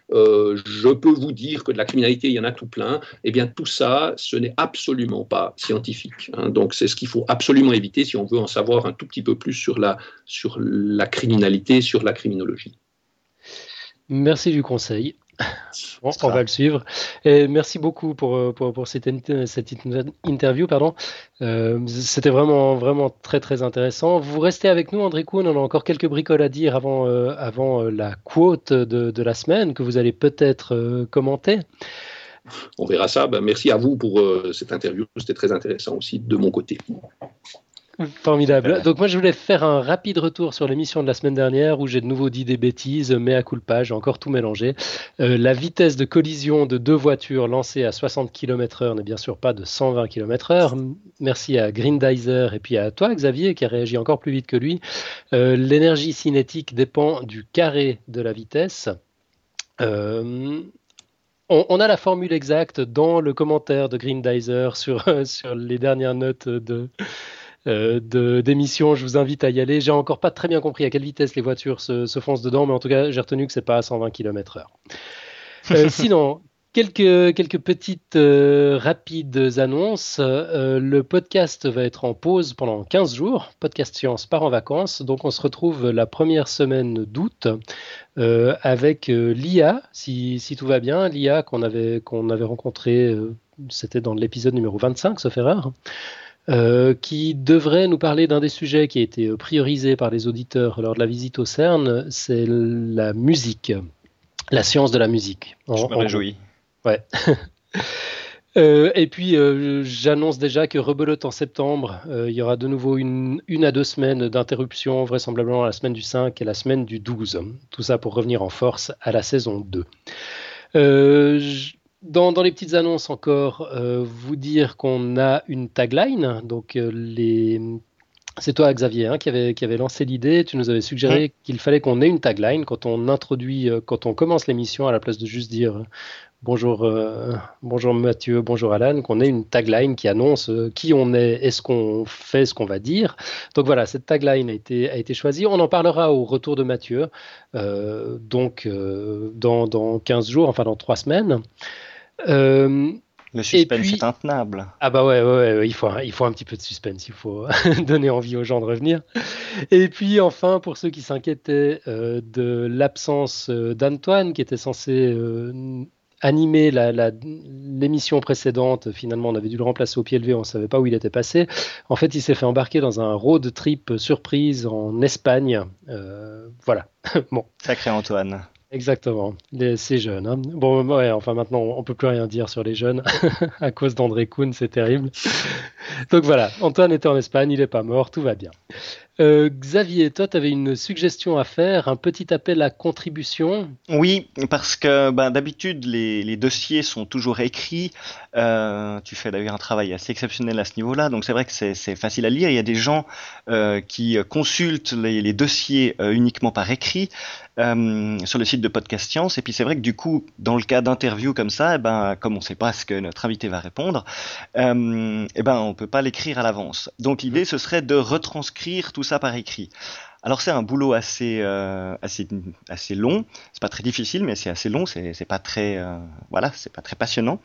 je peux vous dire que de la criminalité, il y en a tout plein. Eh bien, tout ça, ce n'est absolument pas scientifique. Hein. donc, c'est ce qu'il faut absolument éviter si on veut en savoir un tout petit peu plus sur la, sur la criminalité, sur la criminologie. Merci du conseil. On va le suivre. Merci beaucoup pour, euh, pour, pour cette, cette, interview. Euh, C'était vraiment, vraiment très, très intéressant. Vous restez avec nous, André Kuhn. On a encore quelques bricoles à dire avant, euh, avant la quote de, de, la semaine que vous allez peut-être commenter. On verra ça. Ben, merci à vous pour cette interview. C'était très intéressant aussi de mon côté. Formidable. Donc moi je voulais faire un rapide retour sur l'émission de la semaine dernière où j'ai de nouveau dit des bêtises, mais à culpa, j'ai encore tout mélangé. Euh, la vitesse de collision de deux voitures lancées à 60 km/h n'est bien sûr pas de 120 km/h. Merci à Grindizer et puis à toi Xavier qui a réagi encore plus vite que lui. Euh, l'énergie cinétique dépend du carré de la vitesse. Euh, on, a la formule exacte dans le commentaire de Grindizer sur, sur les dernières notes de, euh, d'émission. Je vous invite à y aller. J'ai encore pas très bien compris à quelle vitesse les voitures se, foncent dedans, mais en tout cas, j'ai retenu que c'est pas à 120 km/h. Euh, sinon, quelques, quelques petites euh, rapides annonces. le podcast va être en pause pendant 15 jours. Podcast Science part en vacances. Donc, on se retrouve la première semaine d'août avec l'IA, si, si, tout va bien. L'IA qu'on avait, qu'on avait rencontré, c'était dans l'épisode numéro 25, sauf erreur. Euh, qui devrait nous parler d'un des sujets qui a été euh, priorisé par les auditeurs lors de la visite au CERN, c'est la musique, la science de la musique. Je me réjouis. Ouais. Euh, et puis, j'annonce déjà que rebelote en septembre, il y aura de nouveau une, une à deux semaines d'interruption, vraisemblablement la semaine du 5 et la semaine du 12. Tout ça pour revenir en force à la saison 2. Dans, les petites annonces encore, euh, vous dire qu'on a une tagline. Donc euh, les... c'est toi Xavier hein, qui, avait, qui avait lancé l'idée. Tu nous avais suggéré qu'il fallait qu'on ait une tagline quand on introduit, euh, quand on commence l'émission à la place de juste dire bonjour, bonjour Mathieu, bonjour Alan, qu'on ait une tagline qui annonce qui on est et ce qu'on fait, ce qu'on va dire. Donc voilà, cette tagline a été, a été choisie. On en parlera au retour de Mathieu, donc dans, dans 15 jours, enfin dans 3 semaines. Euh, le suspense est intenable. Ah bah ouais, ouais, il, faut, il faut un petit peu de suspense, il faut donner envie aux gens de revenir. Et puis enfin, pour ceux qui s'inquiétaient euh, de l'absence euh, d'Antoine, qui était censé animer l'émission précédente, finalement on avait dû le remplacer au pied levé, on ne savait pas où il était passé. En fait, il s'est fait embarquer dans un road trip surprise en Espagne. voilà. bon. Sacré Antoine. Exactement, c'est jeune. Hein. Bon, enfin maintenant, on peut plus rien dire sur les jeunes à cause d'André Kuhn, c'est terrible. Donc voilà, Antoine était en Espagne, il n'est pas mort, tout va bien. Euh, Xavier, toi, tu avais une suggestion à faire, un petit appel à contribution. Oui, parce que ben, d'habitude, les, dossiers sont toujours écrits. Euh, tu fais d'ailleurs un travail assez exceptionnel à ce niveau-là, donc c'est vrai que c'est facile à lire. Il y a des gens euh, qui consultent les, dossiers uniquement par écrit. sur le site de Podcast Science. Et puis c'est vrai que du coup, dans le cas d'interview comme ça, eh ben, comme on ne sait pas ce que notre invité va répondre, euh, eh ben, on ne peut pas l'écrire à l'avance. Donc l'idée, ce serait de retranscrire tout ça par écrit. Alors c'est un boulot assez euh, assez assez long. C'est pas très difficile, mais c'est assez long. C'est c'est pas très euh, voilà, c'est pas très passionnant.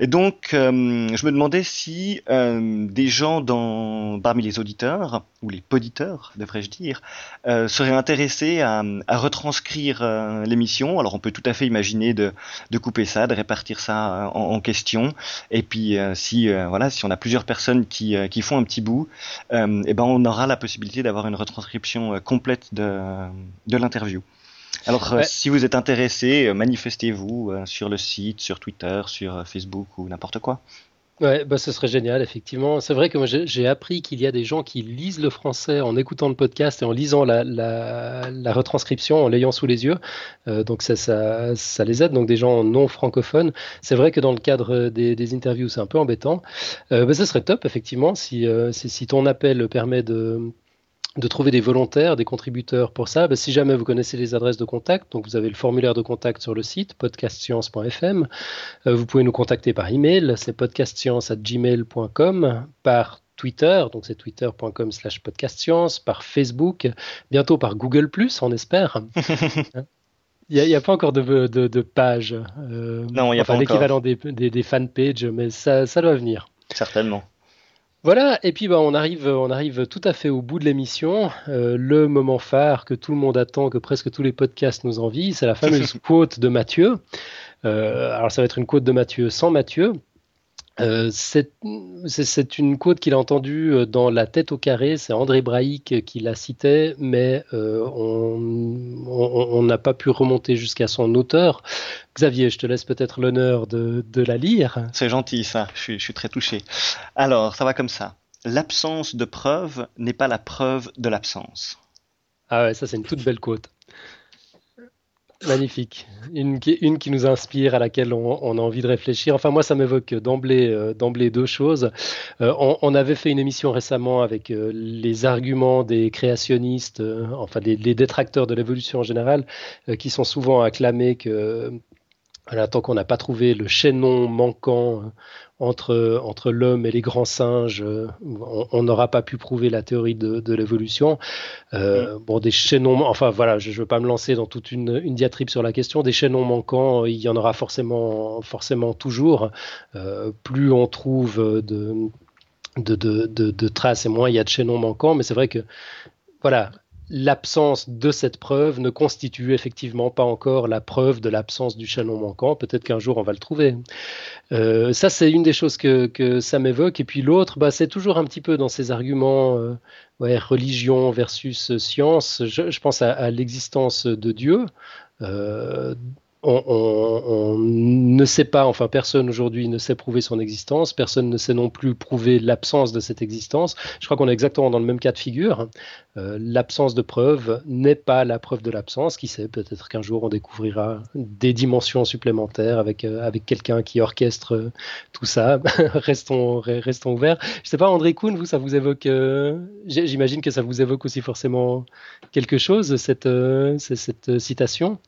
Et donc euh, je me demandais si euh, des gens dans parmi les auditeurs ou les poditeurs, devrais-je dire, seraient intéressés à, à retranscrire l'émission. Alors on peut tout à fait imaginer de de couper ça, de répartir ça en, en questions. Et puis si voilà, si on a plusieurs personnes qui qui font un petit bout, et eh ben on aura la possibilité d'avoir une retranscription complète de, de l'interview. Alors, euh, si vous êtes intéressé, euh, manifestez-vous euh, sur le site, sur Twitter, sur Facebook ou n'importe quoi. Ouais, bah ce serait génial, effectivement. C'est vrai que moi, j'ai appris qu'il y a des gens qui lisent le français en écoutant le podcast et en lisant la, la, retranscription, en l'ayant sous les yeux. donc, ça, ça, ça, les aide. Donc, des gens non francophones. C'est vrai que dans le cadre des, des interviews, c'est un peu embêtant. Euh, bah, ce serait top, effectivement, si, si ton appel permet de de trouver des volontaires, des contributeurs pour ça. Ben, si jamais vous connaissez les adresses de contact, donc vous avez le formulaire de contact sur le site podcastscience.fm. Euh, vous pouvez nous contacter par email, c'est podcastscience@gmail.com, par Twitter, donc c'est twitter.com slash podcastscience, par Facebook, bientôt par Google+, on espère. Il n'y a, pas encore de, de, page. Euh, non, il n'y a pas l'équivalent des, des, des fanpages, mais ça, ça doit venir. Certainement. Voilà, et puis bah, on, arrive, on arrive tout à fait au bout de l'émission. Euh, le moment phare que tout le monde attend, que presque tous les podcasts nous envient, c'est la fameuse quote de Mathieu. Euh, alors ça va être une quote de Mathieu sans Mathieu. Euh, c'est une quote qu'il a entendue euh, dans La tête au carré, c'est André Braïc qui la citait, mais euh, on n'a pas pu remonter jusqu'à son auteur. Xavier, je te laisse peut-être l'honneur de, de, la lire. C'est gentil ça, je suis, je suis très touché. Alors, ça va comme ça. L'absence de preuve n'est pas la preuve de l'absence. Ah ouais, ça c'est une toute belle quote. Magnifique. Une qui, nous inspire, à laquelle on, a envie de réfléchir. Enfin, moi, ça m'évoque d'emblée, euh, deux choses. Euh, on, avait fait une émission récemment avec euh, les arguments des créationnistes, enfin des, les détracteurs de l'évolution en général, qui sont souvent acclamés que voilà, tant qu'on n'a pas trouvé le chaînon manquant entre, entre l'homme et les grands singes, euh, on n'aura pas pu prouver la théorie de, de l'évolution. Euh, mm. Bon, des chaînons, enfin voilà, je ne veux pas me lancer dans toute une, une, diatribe sur la question. Des chaînons manquants, il y en aura forcément, forcément toujours. Euh, plus on trouve de, de, de, de, traces et moins il y a de chaînons manquants, mais c'est vrai que voilà, l'absence de cette preuve ne constitue effectivement pas encore la preuve de l'absence du chaînon manquant. Peut-être qu'un jour on va le trouver. Euh, ça, c'est une des choses que, ça m'évoque. Et puis l'autre, bah, c'est toujours un petit peu dans ces arguments euh, religion versus science. Je, pense à, à l'existence de Dieu. Euh, on, ne sait pas, enfin personne aujourd'hui ne sait prouver son existence, personne ne sait non plus prouver l'absence de cette existence. Je crois qu'on est exactement dans le même cas de figure. Euh, l'absence de preuve n'est pas la preuve de l'absence. Qui sait, peut-être qu'un jour on découvrira des dimensions supplémentaires avec, euh, avec quelqu'un qui orchestre euh, tout ça. restons, restons ouverts. Je sais pas, André Kuhn, vous, ça vous évoque, j'imagine que ça vous évoque aussi forcément quelque chose, cette, cette citation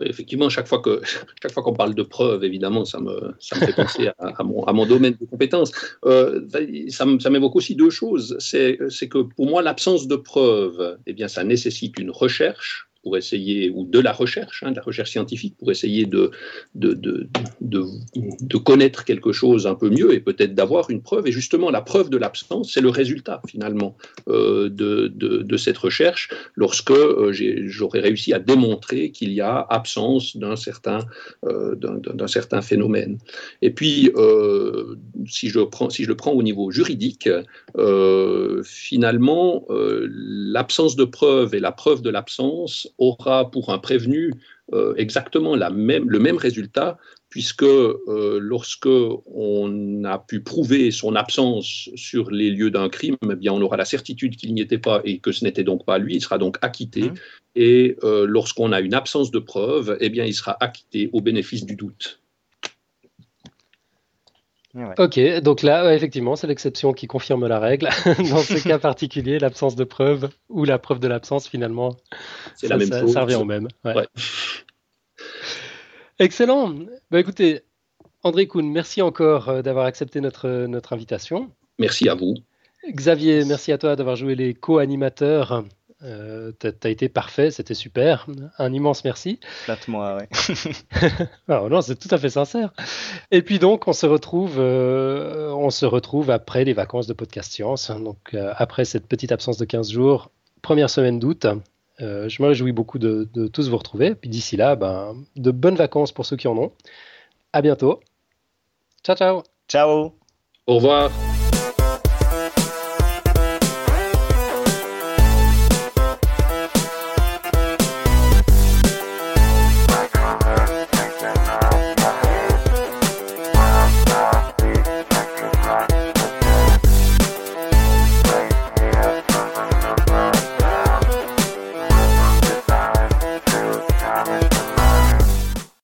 effectivement, chaque fois que chaque fois qu'on parle de preuves, évidemment, ça me, ça me fait penser à, mon, à, mon, domaine de compétences. Euh, ça, ça m'évoque aussi deux choses. C'est que pour moi, l'absence de preuves, eh bien, ça nécessite une recherche pour essayer, ou de la recherche, hein, de la recherche scientifique, pour essayer de, de, de, de, connaître quelque chose un peu mieux et peut-être d'avoir une preuve. Et justement, la preuve de l'absence, c'est le résultat finalement euh, de, de, cette recherche lorsque euh, j'aurais réussi à démontrer qu'il y a absence d'un certain, euh, certain phénomène. Et puis, euh, si, je prends, si je le prends au niveau juridique, euh, finalement, l'absence de preuve et la preuve de l'absence aura pour un prévenu euh, exactement la même, le même résultat puisque euh, lorsque on a pu prouver son absence sur les lieux d'un crime, eh bien on aura la certitude qu'il n'y était pas et que ce n'était donc pas lui. Il sera donc acquitté. Mmh. Et euh, lorsqu'on a une absence de preuve, eh bien il sera acquitté au bénéfice du doute. Ok, donc là, effectivement, c'est l'exception qui confirme la règle. Dans ce cas particulier, l'absence de preuve ou la preuve de l'absence, finalement, c'est la même chose. Ça revient au même. Excellent. Bah, écoutez, André Kuhn, merci encore euh, d'avoir accepté notre, notre invitation. Merci à vous. Xavier, merci à toi d'avoir joué les co-animateurs. Euh, tu as été parfait, c'était super. Un immense merci. Plate-moi, ouais. Ah, non, c'est tout à fait sincère. Et puis donc, on se retrouve, euh, on se retrouve après les vacances de Podcast Science. Donc, après cette petite absence de 15 jours, première semaine d'août. Euh, je me réjouis beaucoup de, tous vous retrouver. Puis d'ici là, ben, de bonnes vacances pour ceux qui en ont. À bientôt. Ciao, ciao. Ciao. Au revoir.